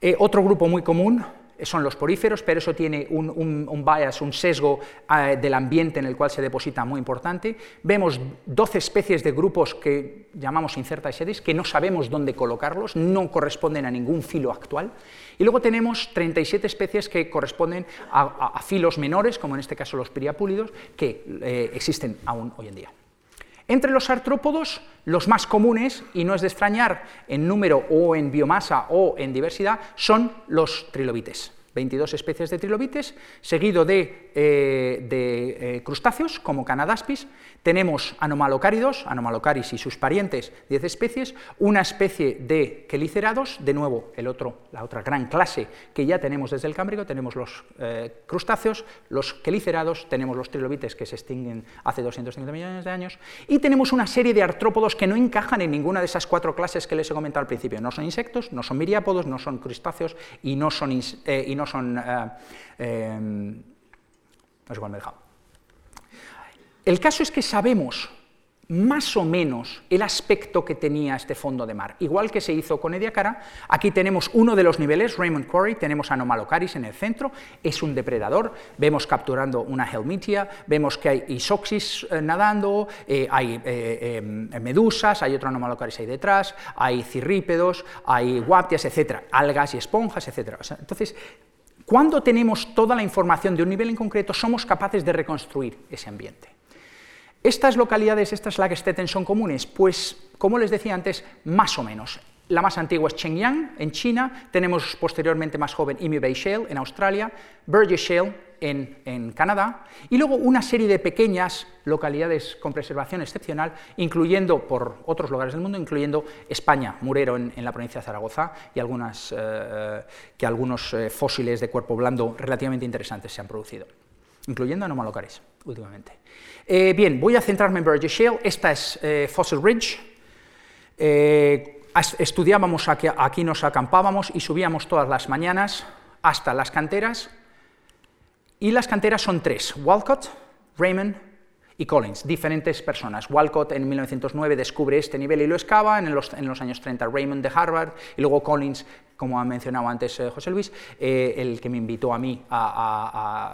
Eh, otro grupo muy común son los poríferos, pero eso tiene un, bias, un sesgo eh, del ambiente en el cual se deposita muy importante. Vemos 12 especies de grupos que llamamos incerta sedis, que no sabemos dónde colocarlos, no corresponden a ningún filo actual. Y luego tenemos 37 especies que corresponden a, filos menores, como en este caso los piriapúlidos, que eh, existen aún hoy en día. Entre los artrópodos, los más comunes, y no es de extrañar en número o en biomasa o en diversidad, son los trilobites. 22 especies de trilobites, seguido de, eh, eh, crustáceos como Canadaspis, tenemos anomalocáridos, anomalocaris y sus parientes, 10 especies, una especie de quelicerados, de nuevo el otro, la otra gran clase que ya tenemos desde el Cámbrico, tenemos los eh, crustáceos, los quelicerados, tenemos los trilobites que se extinguen hace 250 millones de años, y tenemos una serie de artrópodos que no encajan en ninguna de esas cuatro clases que les he comentado al principio, no son insectos, no son miriápodos, no son crustáceos y no son, son eh, eh, no sé he dejado. El caso es que sabemos más o menos el aspecto que tenía este fondo de mar. Igual que se hizo con Ediacara, aquí tenemos uno de los niveles, Raymond Quarry, tenemos Anomalocaris en el centro, es un depredador, vemos capturando una helmitia, vemos que hay isoxis eh, nadando, eh, hay eh, medusas, hay otro Anomalocaris ahí detrás, hay cirrípedos, hay guaptias, etcétera, algas y esponjas, etcétera. entonces, cuando tenemos toda la información de un nivel en concreto, somos capaces de reconstruir ese ambiente. ¿Estas localidades, estas Lagerstätten, son comunes? Pues, como les decía antes, más o menos. La más antigua es Chengyang, en China, tenemos posteriormente más joven Emu Bay Shale, en Australia, Burgess Shale, en, Canadá, y luego una serie de pequeñas localidades con preservación excepcional, incluyendo por otros lugares del mundo, incluyendo España, Murero en, la provincia de Zaragoza, y algunas, eh, que algunos eh, fósiles de cuerpo blando relativamente interesantes se han producido, incluyendo anomalocares últimamente. Eh, bien, voy a centrarme en Burgess Shale, esta es Fossil Ridge, estudiábamos aquí, aquí nos acampábamos y subíamos todas las mañanas hasta las canteras, y las canteras son tres, Walcott, Raymond y Collins, diferentes personas. Walcott en 1909 descubre este nivel y lo excava, en los, años 30 Raymond de Harvard, y luego Collins, como ha mencionado antes eh, José Luis, eh, el que me invitó a mí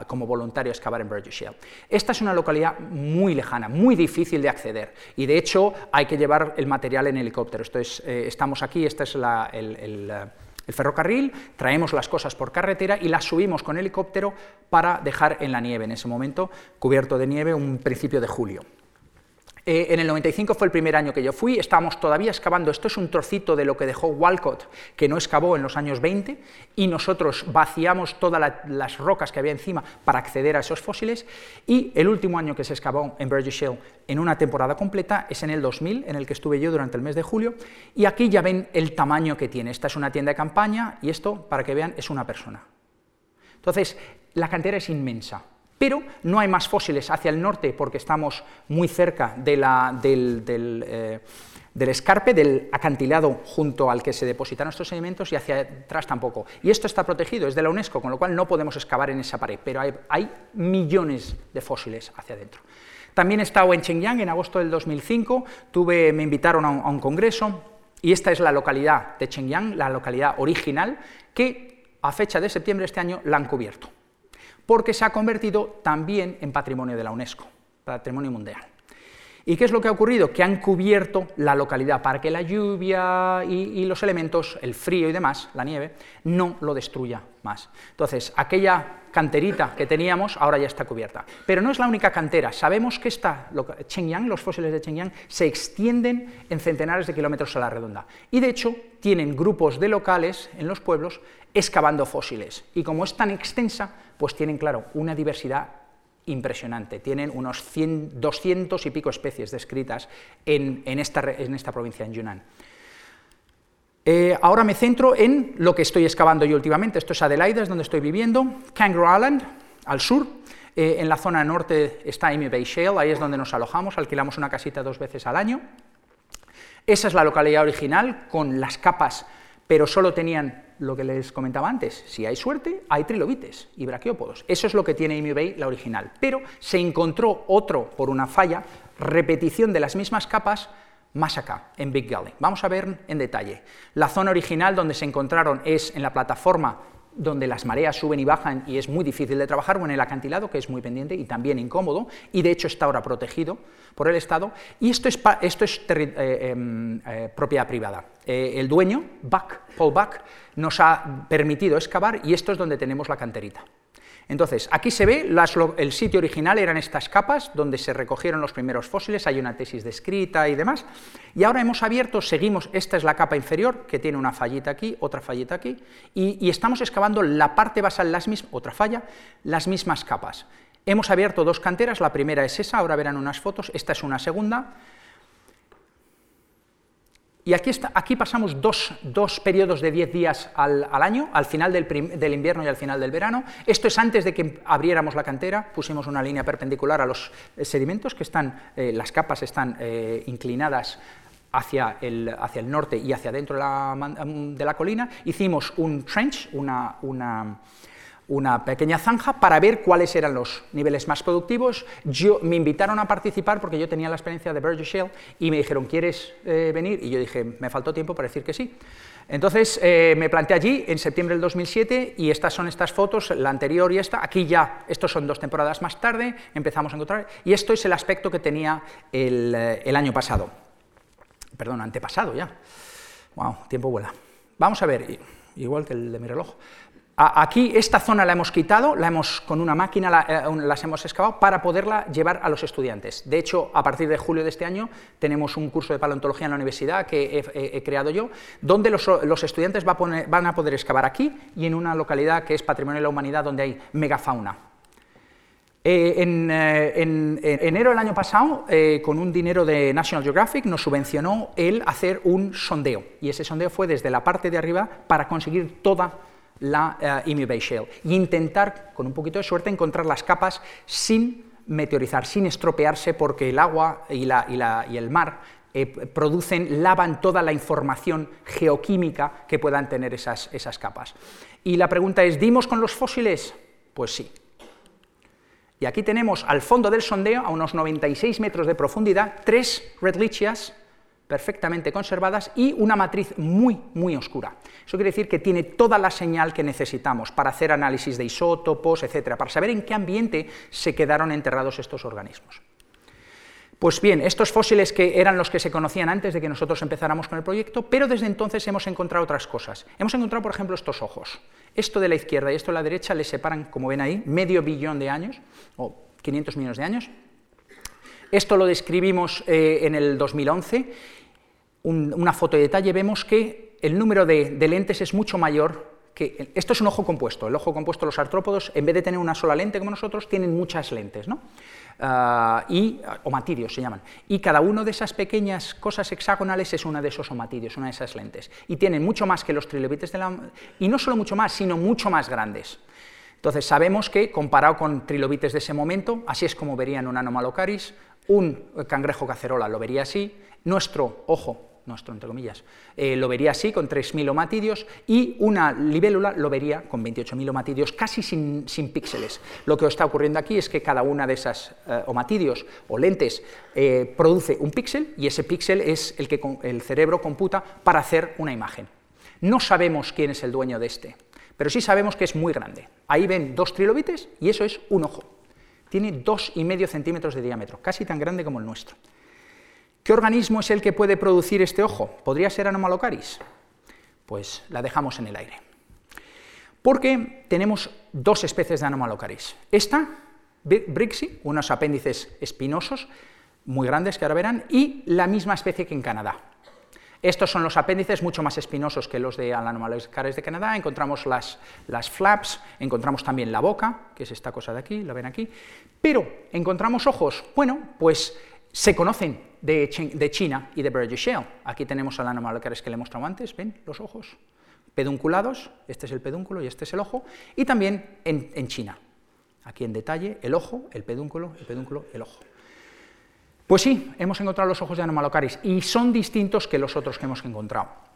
como voluntario a excavar en Burgess Shale. Esta es una localidad muy lejana, muy difícil de acceder, y de hecho hay que llevar el material en helicóptero. Eh, estamos aquí, este es el ferrocarril, traemos las cosas por carretera y las subimos con helicóptero para dejar en la nieve, en ese momento cubierto de nieve, un principio de julio. Eh, en el 95 fue el primer año que yo fui, estábamos todavía excavando, esto es un trocito de lo que dejó Walcott, que no excavó en los años 20, y nosotros vaciamos todas las rocas que había encima para acceder a esos fósiles, y el último año que se excavó en Burgess Shale en una temporada completa es en el 2000, en el que estuve yo durante el mes de julio, y aquí ya ven el tamaño que tiene. Esta es una tienda de campaña, y esto, para que vean, es una persona. Entonces, la cantera es inmensa. Pero no hay más fósiles hacia el norte porque estamos muy cerca eh, del, escarpe, del acantilado junto al que se depositaron estos sedimentos y hacia atrás tampoco. Y esto está protegido, es de la UNESCO, con lo cual no podemos excavar en esa pared, pero hay, millones de fósiles hacia adentro. También he estado en Chengyang en agosto del 2005, tuve, me invitaron a un, congreso y esta es la localidad de Chengyang, la localidad original, que a fecha de septiembre de este año la han cubierto porque se ha convertido también en patrimonio de la UNESCO, patrimonio mundial. ¿Y qué es lo que ha ocurrido? Que han cubierto la localidad para que la lluvia y, los elementos, el frío y demás, la nieve, no lo destruya más. Entonces, aquella canterita que teníamos ahora ya está cubierta. Pero no es la única cantera. Sabemos que esta, Chengyang, los fósiles de Chengyang, se extienden en centenares de kilómetros a la redonda. Y de hecho, tienen grupos de locales en los pueblos excavando fósiles. Y como es tan extensa, pues tienen, claro, una diversidad impresionante. Tienen unos 100, 200 y pico especies descritas en, esta, provincia, en Yunnan. Eh, ahora me centro en lo que estoy excavando yo últimamente. Esto es Adelaide, es donde estoy viviendo. Kangaroo Island, al sur. Eh, en la zona norte está Amy Bay Shale, ahí es donde nos alojamos, alquilamos una casita dos veces al año. Esa es la localidad original, con las capas, pero solo tenían lo que les comentaba antes, si hay suerte, hay trilobites y braquiópodos. Eso es lo que tiene Emu Bay, la original. Pero se encontró otro, por una falla, repetición de las mismas capas más acá, en Big Gully. Vamos a ver en detalle. La zona original donde se encontraron es en la plataforma donde las mareas suben y bajan y es muy difícil de trabajar, o en el acantilado, que es muy pendiente y también incómodo, y de hecho está ahora protegido por el Estado, y esto es, esto es eh, em, eh, propiedad privada. Eh, el dueño, Buck, Paul Buck, nos ha permitido excavar y esto es donde tenemos la canterita. Entonces, aquí se ve, el sitio original eran estas capas donde se recogieron los primeros fósiles, hay una tesis descrita y demás, y ahora hemos abierto, seguimos, esta es la capa inferior, que tiene una fallita aquí, otra fallita aquí, y, estamos excavando la parte basal, las mismas, otra falla, las mismas capas. Hemos abierto dos canteras, la primera es esa, ahora verán unas fotos, esta es una segunda, y aquí, está, aquí pasamos dos, dos, periodos de 10 días al, año, al final del, invierno y al final del verano. Esto es antes de que abriéramos la cantera, pusimos una línea perpendicular a los sedimentos, que están, eh, las capas están eh, inclinadas hacia el, hacia el, norte y hacia dentro de la, de la colina. Hicimos un trench, una, una una pequeña zanja para ver cuáles eran los niveles más productivos. Yo, me invitaron a participar porque yo tenía la experiencia de Burgess Shale y me dijeron, ¿quieres eh, venir? Y yo dije, me faltó tiempo para decir que sí. Entonces eh, me planté allí en septiembre del 2007 y estas son estas fotos, la anterior y esta. Aquí ya, estos son dos temporadas más tarde, empezamos a encontrar. Y esto es el aspecto que tenía el, eh, el año pasado. Perdón, antepasado ya. Wow, tiempo vuela. Vamos a ver, igual que el de mi reloj. Aquí esta zona la hemos quitado, la hemos, con una máquina eh, las hemos excavado para poderla llevar a los estudiantes. De hecho, a partir de julio de este año tenemos un curso de paleontología en la universidad que he, creado yo, donde los, estudiantes van a poder excavar aquí y en una localidad que es Patrimonio de la Humanidad donde hay megafauna. Eh, en, eh, en, enero del año pasado, con un dinero de National Geographic, nos subvencionó el hacer un sondeo, y ese sondeo fue desde la parte de arriba para conseguir toda la uh, Emu Bay Shale y intentar, con un poquito de suerte, encontrar las capas sin meteorizar, sin estropearse, porque el agua y, el mar eh, producen, lavan toda la información geoquímica que puedan tener esas, esas capas. Y la pregunta es, ¿dimos con los fósiles? Pues sí. Y aquí tenemos al fondo del sondeo, a unos 96 metros de profundidad, tres redlichias perfectamente conservadas y una matriz muy, muy oscura. Eso quiere decir que tiene toda la señal que necesitamos para hacer análisis de isótopos, etcétera, para saber en qué ambiente se quedaron enterrados estos organismos. Pues bien, estos fósiles que eran los que se conocían antes de que nosotros empezáramos con el proyecto, pero desde entonces hemos encontrado otras cosas. Hemos encontrado, por ejemplo, estos ojos. Esto de la izquierda y esto de la derecha les separan, como ven ahí, medio billón de años, o 500 millones de años. Esto lo describimos eh, en el 2011 una foto de detalle, vemos que el número de, lentes es mucho mayor que... Esto es un ojo compuesto. El ojo compuesto, los artrópodos, en vez de tener una sola lente como nosotros, tienen muchas lentes, ¿no? Ah, y, omatidios se llaman. Y cada una de esas pequeñas cosas hexagonales es una de esos omatidios, una de esas lentes. Y tienen mucho más que los trilobites de la... Y no solo mucho más, sino mucho más grandes. Entonces sabemos que, comparado con trilobites de ese momento, así es como verían un anomalocaris, un cangrejo cacerola lo vería así, nuestro ojo nuestro entre comillas, eh, lo vería así, con 3.000 omatidios, y una libélula lo vería con 28.000 omatidios, casi sin, píxeles. Lo que está ocurriendo aquí es que cada una de esas eh, omatidios o lentes eh, produce un píxel, y ese píxel es el que el cerebro computa para hacer una imagen. No sabemos quién es el dueño de este, pero sí sabemos que es muy grande. Ahí ven dos trilobites y eso es un ojo. Tiene dos y medio centímetros de diámetro, casi tan grande como el nuestro. ¿Qué organismo es el que puede producir este ojo? ¿Podría ser Anomalocaris? Pues la dejamos en el aire. Porque tenemos dos especies de Anomalocaris. Esta, Brixie, unos apéndices espinosos muy grandes que ahora verán, y la misma especie que en Canadá. Estos son los apéndices mucho más espinosos que los de Anomalocaris de Canadá. Encontramos las, las flaps, encontramos también la boca, que es esta cosa de aquí, la ven aquí. Pero, ¿encontramos ojos? Bueno, pues se conocen de, China y de Burgess Shale. Aquí tenemos al anomalocaris que le he mostrado antes, ven los ojos pedunculados, este es el pedúnculo y este es el ojo, y también en, China. Aquí en detalle, el ojo, el pedúnculo, el pedúnculo, el ojo. Pues sí, hemos encontrado los ojos de Anomalocaris y son distintos que los otros que hemos encontrado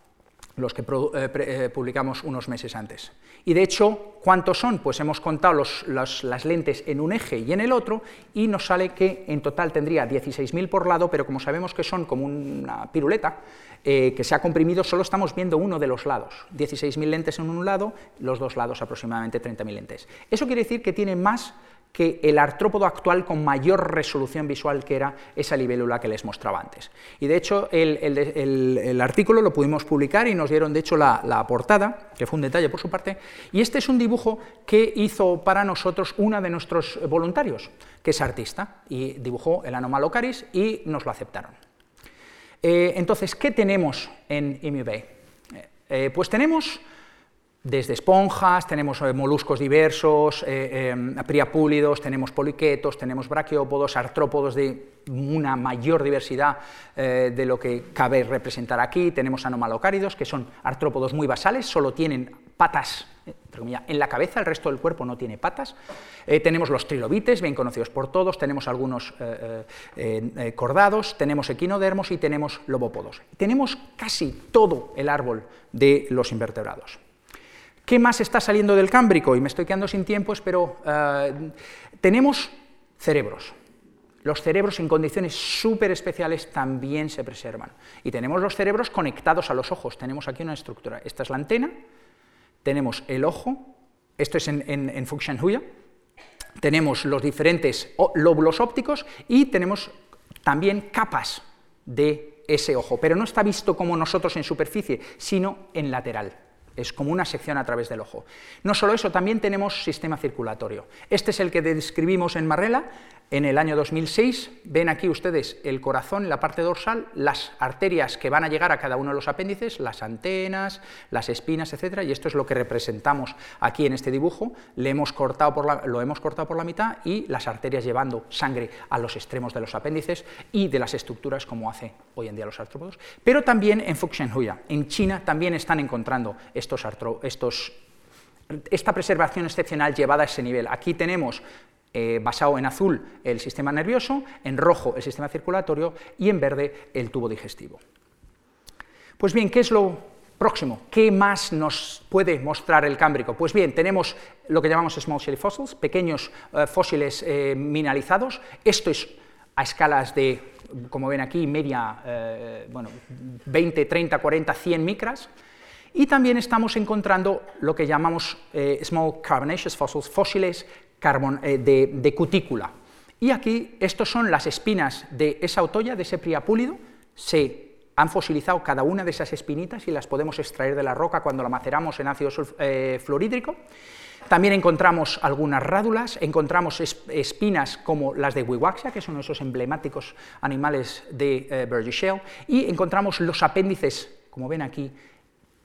los que eh, eh, publicamos unos meses antes. Y de hecho, ¿cuántos son? Pues hemos contado las lentes en un eje y en el otro, y nos sale que en total tendría 16.000 por lado, pero como sabemos que son como una piruleta, eh, que se ha comprimido, solo estamos viendo uno de los lados. 16.000 lentes en un lado, los dos lados aproximadamente 30.000 lentes. Eso quiere decir que tiene más que el artrópodo actual con mayor resolución visual que era esa libélula que les mostraba antes. Y de hecho el, artículo lo pudimos publicar y nos dieron de hecho la, portada, que fue un detalle por su parte, y este es un dibujo que hizo para nosotros una de nuestros voluntarios, que es artista, y dibujó el Anomalocaris y nos lo aceptaron. Eh, entonces, ¿qué tenemos en Emu Bay? Eh, eh, pues tenemos desde esponjas, tenemos eh, moluscos diversos, eh, em, priapúlidos, tenemos poliquetos, tenemos braquiópodos, artrópodos de una mayor diversidad eh, de lo que cabe representar aquí, tenemos anomalocáridos, que son artrópodos muy basales, solo tienen patas en la cabeza, el resto del cuerpo no tiene patas. tenemos los trilobites, bien conocidos por todos, tenemos algunos cordados, tenemos equinodermos y tenemos lobópodos. Tenemos casi todo el árbol de los invertebrados. ¿Qué más está saliendo del Cámbrico? Y me estoy quedando sin tiempo, pero eh, tenemos cerebros. Los cerebros en condiciones súper especiales también se preservan. Y tenemos los cerebros conectados a los ojos. Tenemos aquí una estructura. Esta es la antena, tenemos el ojo, esto es en, en, Fuxianhuya, tenemos los diferentes lóbulos ópticos y tenemos también capas de ese ojo, pero no está visto como nosotros en superficie, sino en lateral es como una sección a través del ojo. No solo eso, también tenemos sistema circulatorio. Este es el que describimos en Marrela en el año 2006. Ven aquí ustedes el corazón la parte dorsal, las arterias que van a llegar a cada uno de los apéndices, las antenas, las espinas, etc. Y esto es lo que representamos aquí en este dibujo. Le hemos cortado por la, lo hemos cortado por la mitad y las arterias llevando sangre a los extremos de los apéndices y de las estructuras como hace hoy en día los artrópodos. Pero también en Fuxianhuya, en China, también están encontrando estos, estos esta preservación excepcional llevada a ese nivel. Aquí tenemos eh, basado en azul el sistema nervioso, en rojo el sistema circulatorio y en verde el tubo digestivo. Pues bien, ¿qué es lo Próximo, ¿qué más nos puede mostrar el Cámbrico? Pues bien, tenemos lo que llamamos small shelly fossils, pequeños eh, fósiles eh, mineralizados. Esto es a escalas de, como ven aquí, media, eh, bueno, 20, 30, 40, 100 micras. Y también estamos encontrando lo que llamamos small carbonaceous fossils, fósiles de, de, cutícula. Y aquí, estos son las espinas de esa otoya, de ese priapúlido, se han fosilizado cada una de esas espinitas y las podemos extraer de la roca cuando la maceramos en ácido eh, fluorhídrico. También encontramos algunas rádulas, encontramos espinas como las de Wiwaxia, que son esos emblemáticos animales de eh, Burgess y encontramos los apéndices, como ven aquí,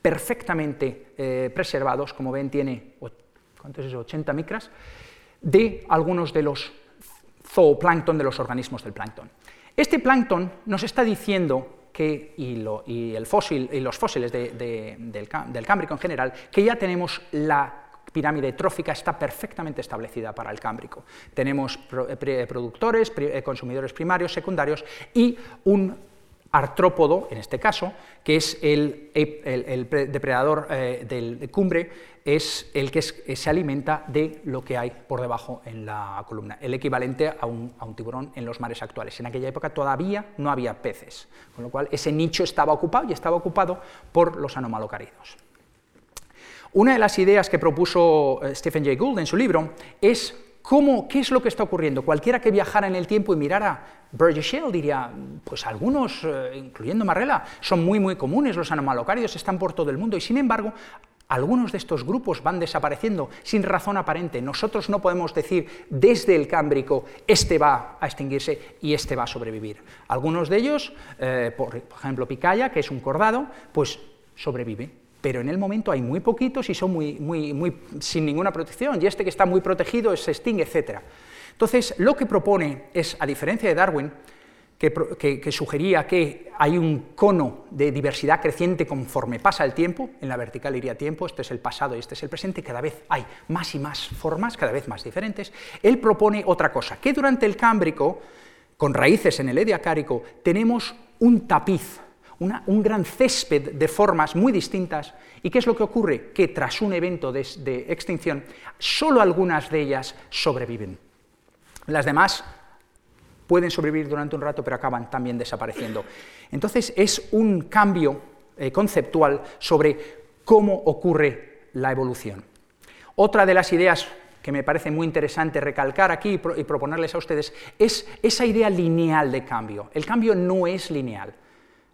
perfectamente eh, preservados, como ven tiene, ¿cuánto es eso?, 80 micras, de algunos de los zooplancton, de los organismos del plancton. Este plancton nos está diciendo y, el fósil, y los fósiles del, Cámbrico en general, que ya tenemos la pirámide trófica está perfectamente establecida para el Cámbrico. Tenemos productores, eh, consumidores primarios, secundarios y un artrópodo, en este caso, que es el, depredador eh, del cumbre, es el que se alimenta de lo que hay por debajo en la columna, el equivalente a un, tiburón en los mares actuales. En aquella época todavía no había peces, con lo cual ese nicho estaba ocupado y estaba ocupado por los anomalocaridos. Una de las ideas que propuso eh, Stephen Jay Gould en su libro es cómo, qué es lo que está ocurriendo. Cualquiera que viajara en el tiempo y mirara Burgess Shale diría, pues algunos, eh, incluyendo Marrella, son muy muy comunes, los anomalocáridos están por todo el mundo y sin embargo algunos de estos grupos van desapareciendo sin razón aparente. Nosotros no podemos decir desde el Cámbrico, este va a extinguirse y este va a sobrevivir. Algunos de ellos, eh, por, ejemplo Picaya, que es un cordado, pues sobrevive. Pero en el momento hay muy poquitos y son muy, muy, muy sin ninguna protección, y este que está muy protegido se extingue, etc. Entonces, lo que propone es, a diferencia de Darwin, que, sugería que hay un cono de diversidad creciente conforme pasa el tiempo, en la vertical iría tiempo, este es el pasado y este es el presente, cada vez hay más y más formas, cada vez más diferentes, él propone otra cosa, que durante el Cámbrico, con raíces en el Ediacárico, tenemos un tapiz, un gran césped de formas muy distintas, y ¿qué es lo que ocurre? Que tras un evento de, de extinción, solo algunas de ellas sobreviven. Las demás pueden sobrevivir durante un rato, pero acaban también desapareciendo. Entonces es un cambio eh, conceptual sobre cómo ocurre la evolución. Otra de las ideas que me parece muy interesante recalcar aquí y, proponerles a ustedes es esa idea lineal de cambio. El cambio no es lineal.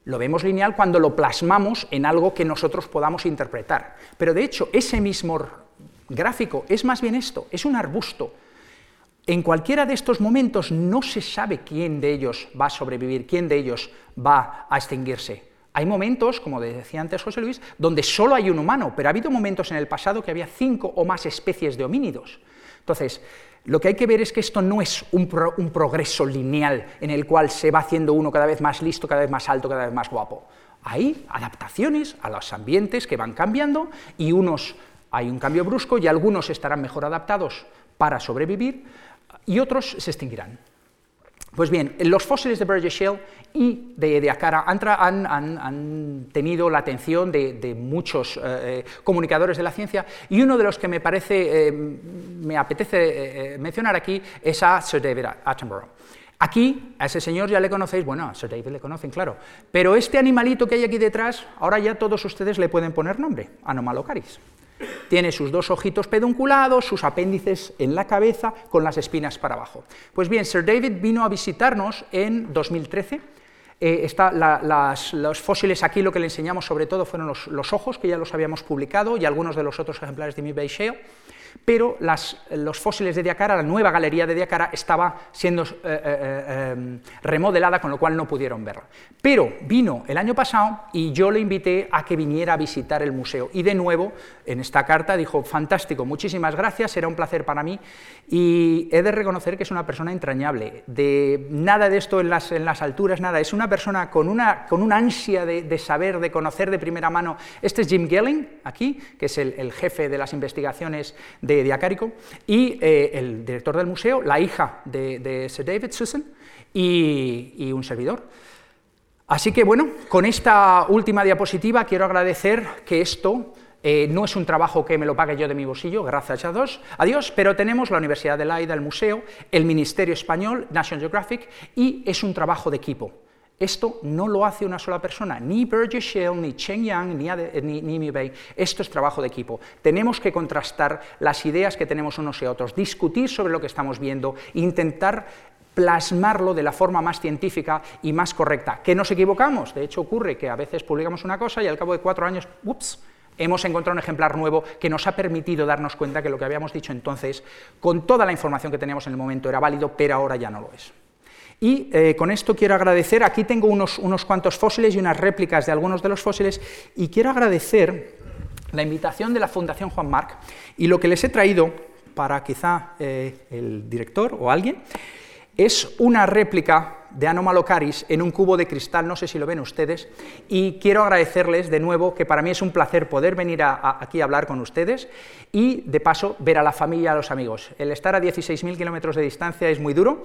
Lo vemos lineal cuando lo plasmamos en algo que nosotros podamos interpretar. Pero de hecho, ese mismo gráfico es más bien esto, es un arbusto en cualquiera de estos momentos no se sabe quién de ellos va a sobrevivir, quién de ellos va a extinguirse. Hay momentos, como decía antes José Luis, donde solo hay un humano, pero ha habido momentos en el pasado que había cinco o más especies de homínidos. Entonces, lo que hay que ver es que esto no es un, progreso lineal en el cual se va haciendo uno cada vez más listo, cada vez más alto, cada vez más guapo. Hay adaptaciones a los ambientes que van cambiando y unos hay un cambio brusco y algunos estarán mejor adaptados para sobrevivir, y otros se extinguirán. Pues bien, los fósiles de Burgess Shale y de Ediacara han, tenido la atención de, muchos eh, eh, comunicadores de la ciencia y uno de los que me parece, eh, me apetece mencionar aquí es a Sir David Attenborough. Aquí, a ese señor ya le conocéis, bueno, a Sir David le conocen, claro, pero este animalito que hay aquí detrás, ahora ya todos ustedes le pueden poner nombre, Anomalocaris. Tiene sus dos ojitos pedunculados, sus apéndices en la cabeza, con las espinas para abajo. Pues bien, Sir David vino a visitarnos en 2013. Eh, los fósiles aquí lo que le enseñamos sobre todo fueron los, ojos, que ya los habíamos publicado, y algunos de los otros ejemplares de Mi Bay Shale pero los fósiles de Diacara, la nueva galería de Diacara, estaba siendo eh, eh, eh, em, remodelada, con lo cual no pudieron verla. Pero vino el año pasado y yo le invité a que viniera a visitar el museo. Y de nuevo, en esta carta dijo, fantástico, muchísimas gracias, será un placer para mí. Y he de reconocer que es una persona entrañable. De nada de esto en las, alturas, nada. Es una persona con una, ansia de, saber, de conocer de primera mano. Este es Jim Gelling, aquí, que es el jefe de las investigaciones de Diacárico, y eh, el director del museo, la hija de, Sir David, Susan, y, un servidor. Así que bueno, con esta última diapositiva quiero agradecer que esto eh, no es un trabajo que me lo pague yo de mi bolsillo, gracias a Dios, a Dios, pero tenemos la Universidad de Laida, el museo, el Ministerio Español, National Geographic, y es un trabajo de equipo. Esto no lo hace una sola persona, ni Burgess Shell, ni Cheng Yang, ni, ni, ni Bei. Esto es trabajo de equipo. Tenemos que contrastar las ideas que tenemos unos y otros, discutir sobre lo que estamos viendo, intentar plasmarlo de la forma más científica y más correcta. ¿Que nos equivocamos? De hecho, ocurre que a veces publicamos una cosa y al cabo de cuatro años, ups, hemos encontrado un ejemplar nuevo que nos ha permitido darnos cuenta que lo que habíamos dicho entonces, con toda la información que teníamos en el momento, era válido, pero ahora ya no lo es. Y eh, con esto quiero agradecer, aquí tengo unos, unos cuantos fósiles y unas réplicas de algunos de los fósiles, y quiero agradecer la invitación de la Fundación Juan Marc y lo que les he traído para quizá eh, el director o alguien, es una réplica de Anomalocaris en un cubo de cristal, no sé si lo ven ustedes, y quiero agradecerles de nuevo que para mí es un placer poder venir aquí a hablar con ustedes y de paso ver a la familia, a los amigos. El estar a 16.000 kilómetros de distancia es muy duro,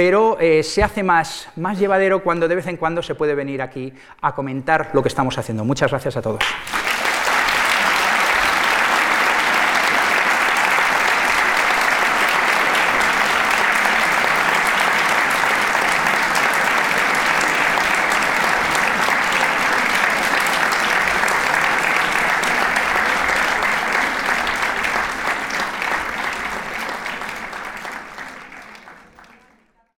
pero eh, se hace más, más llevadero cuando de vez en cuando se puede venir aquí a comentar lo que estamos haciendo. Muchas gracias a todos.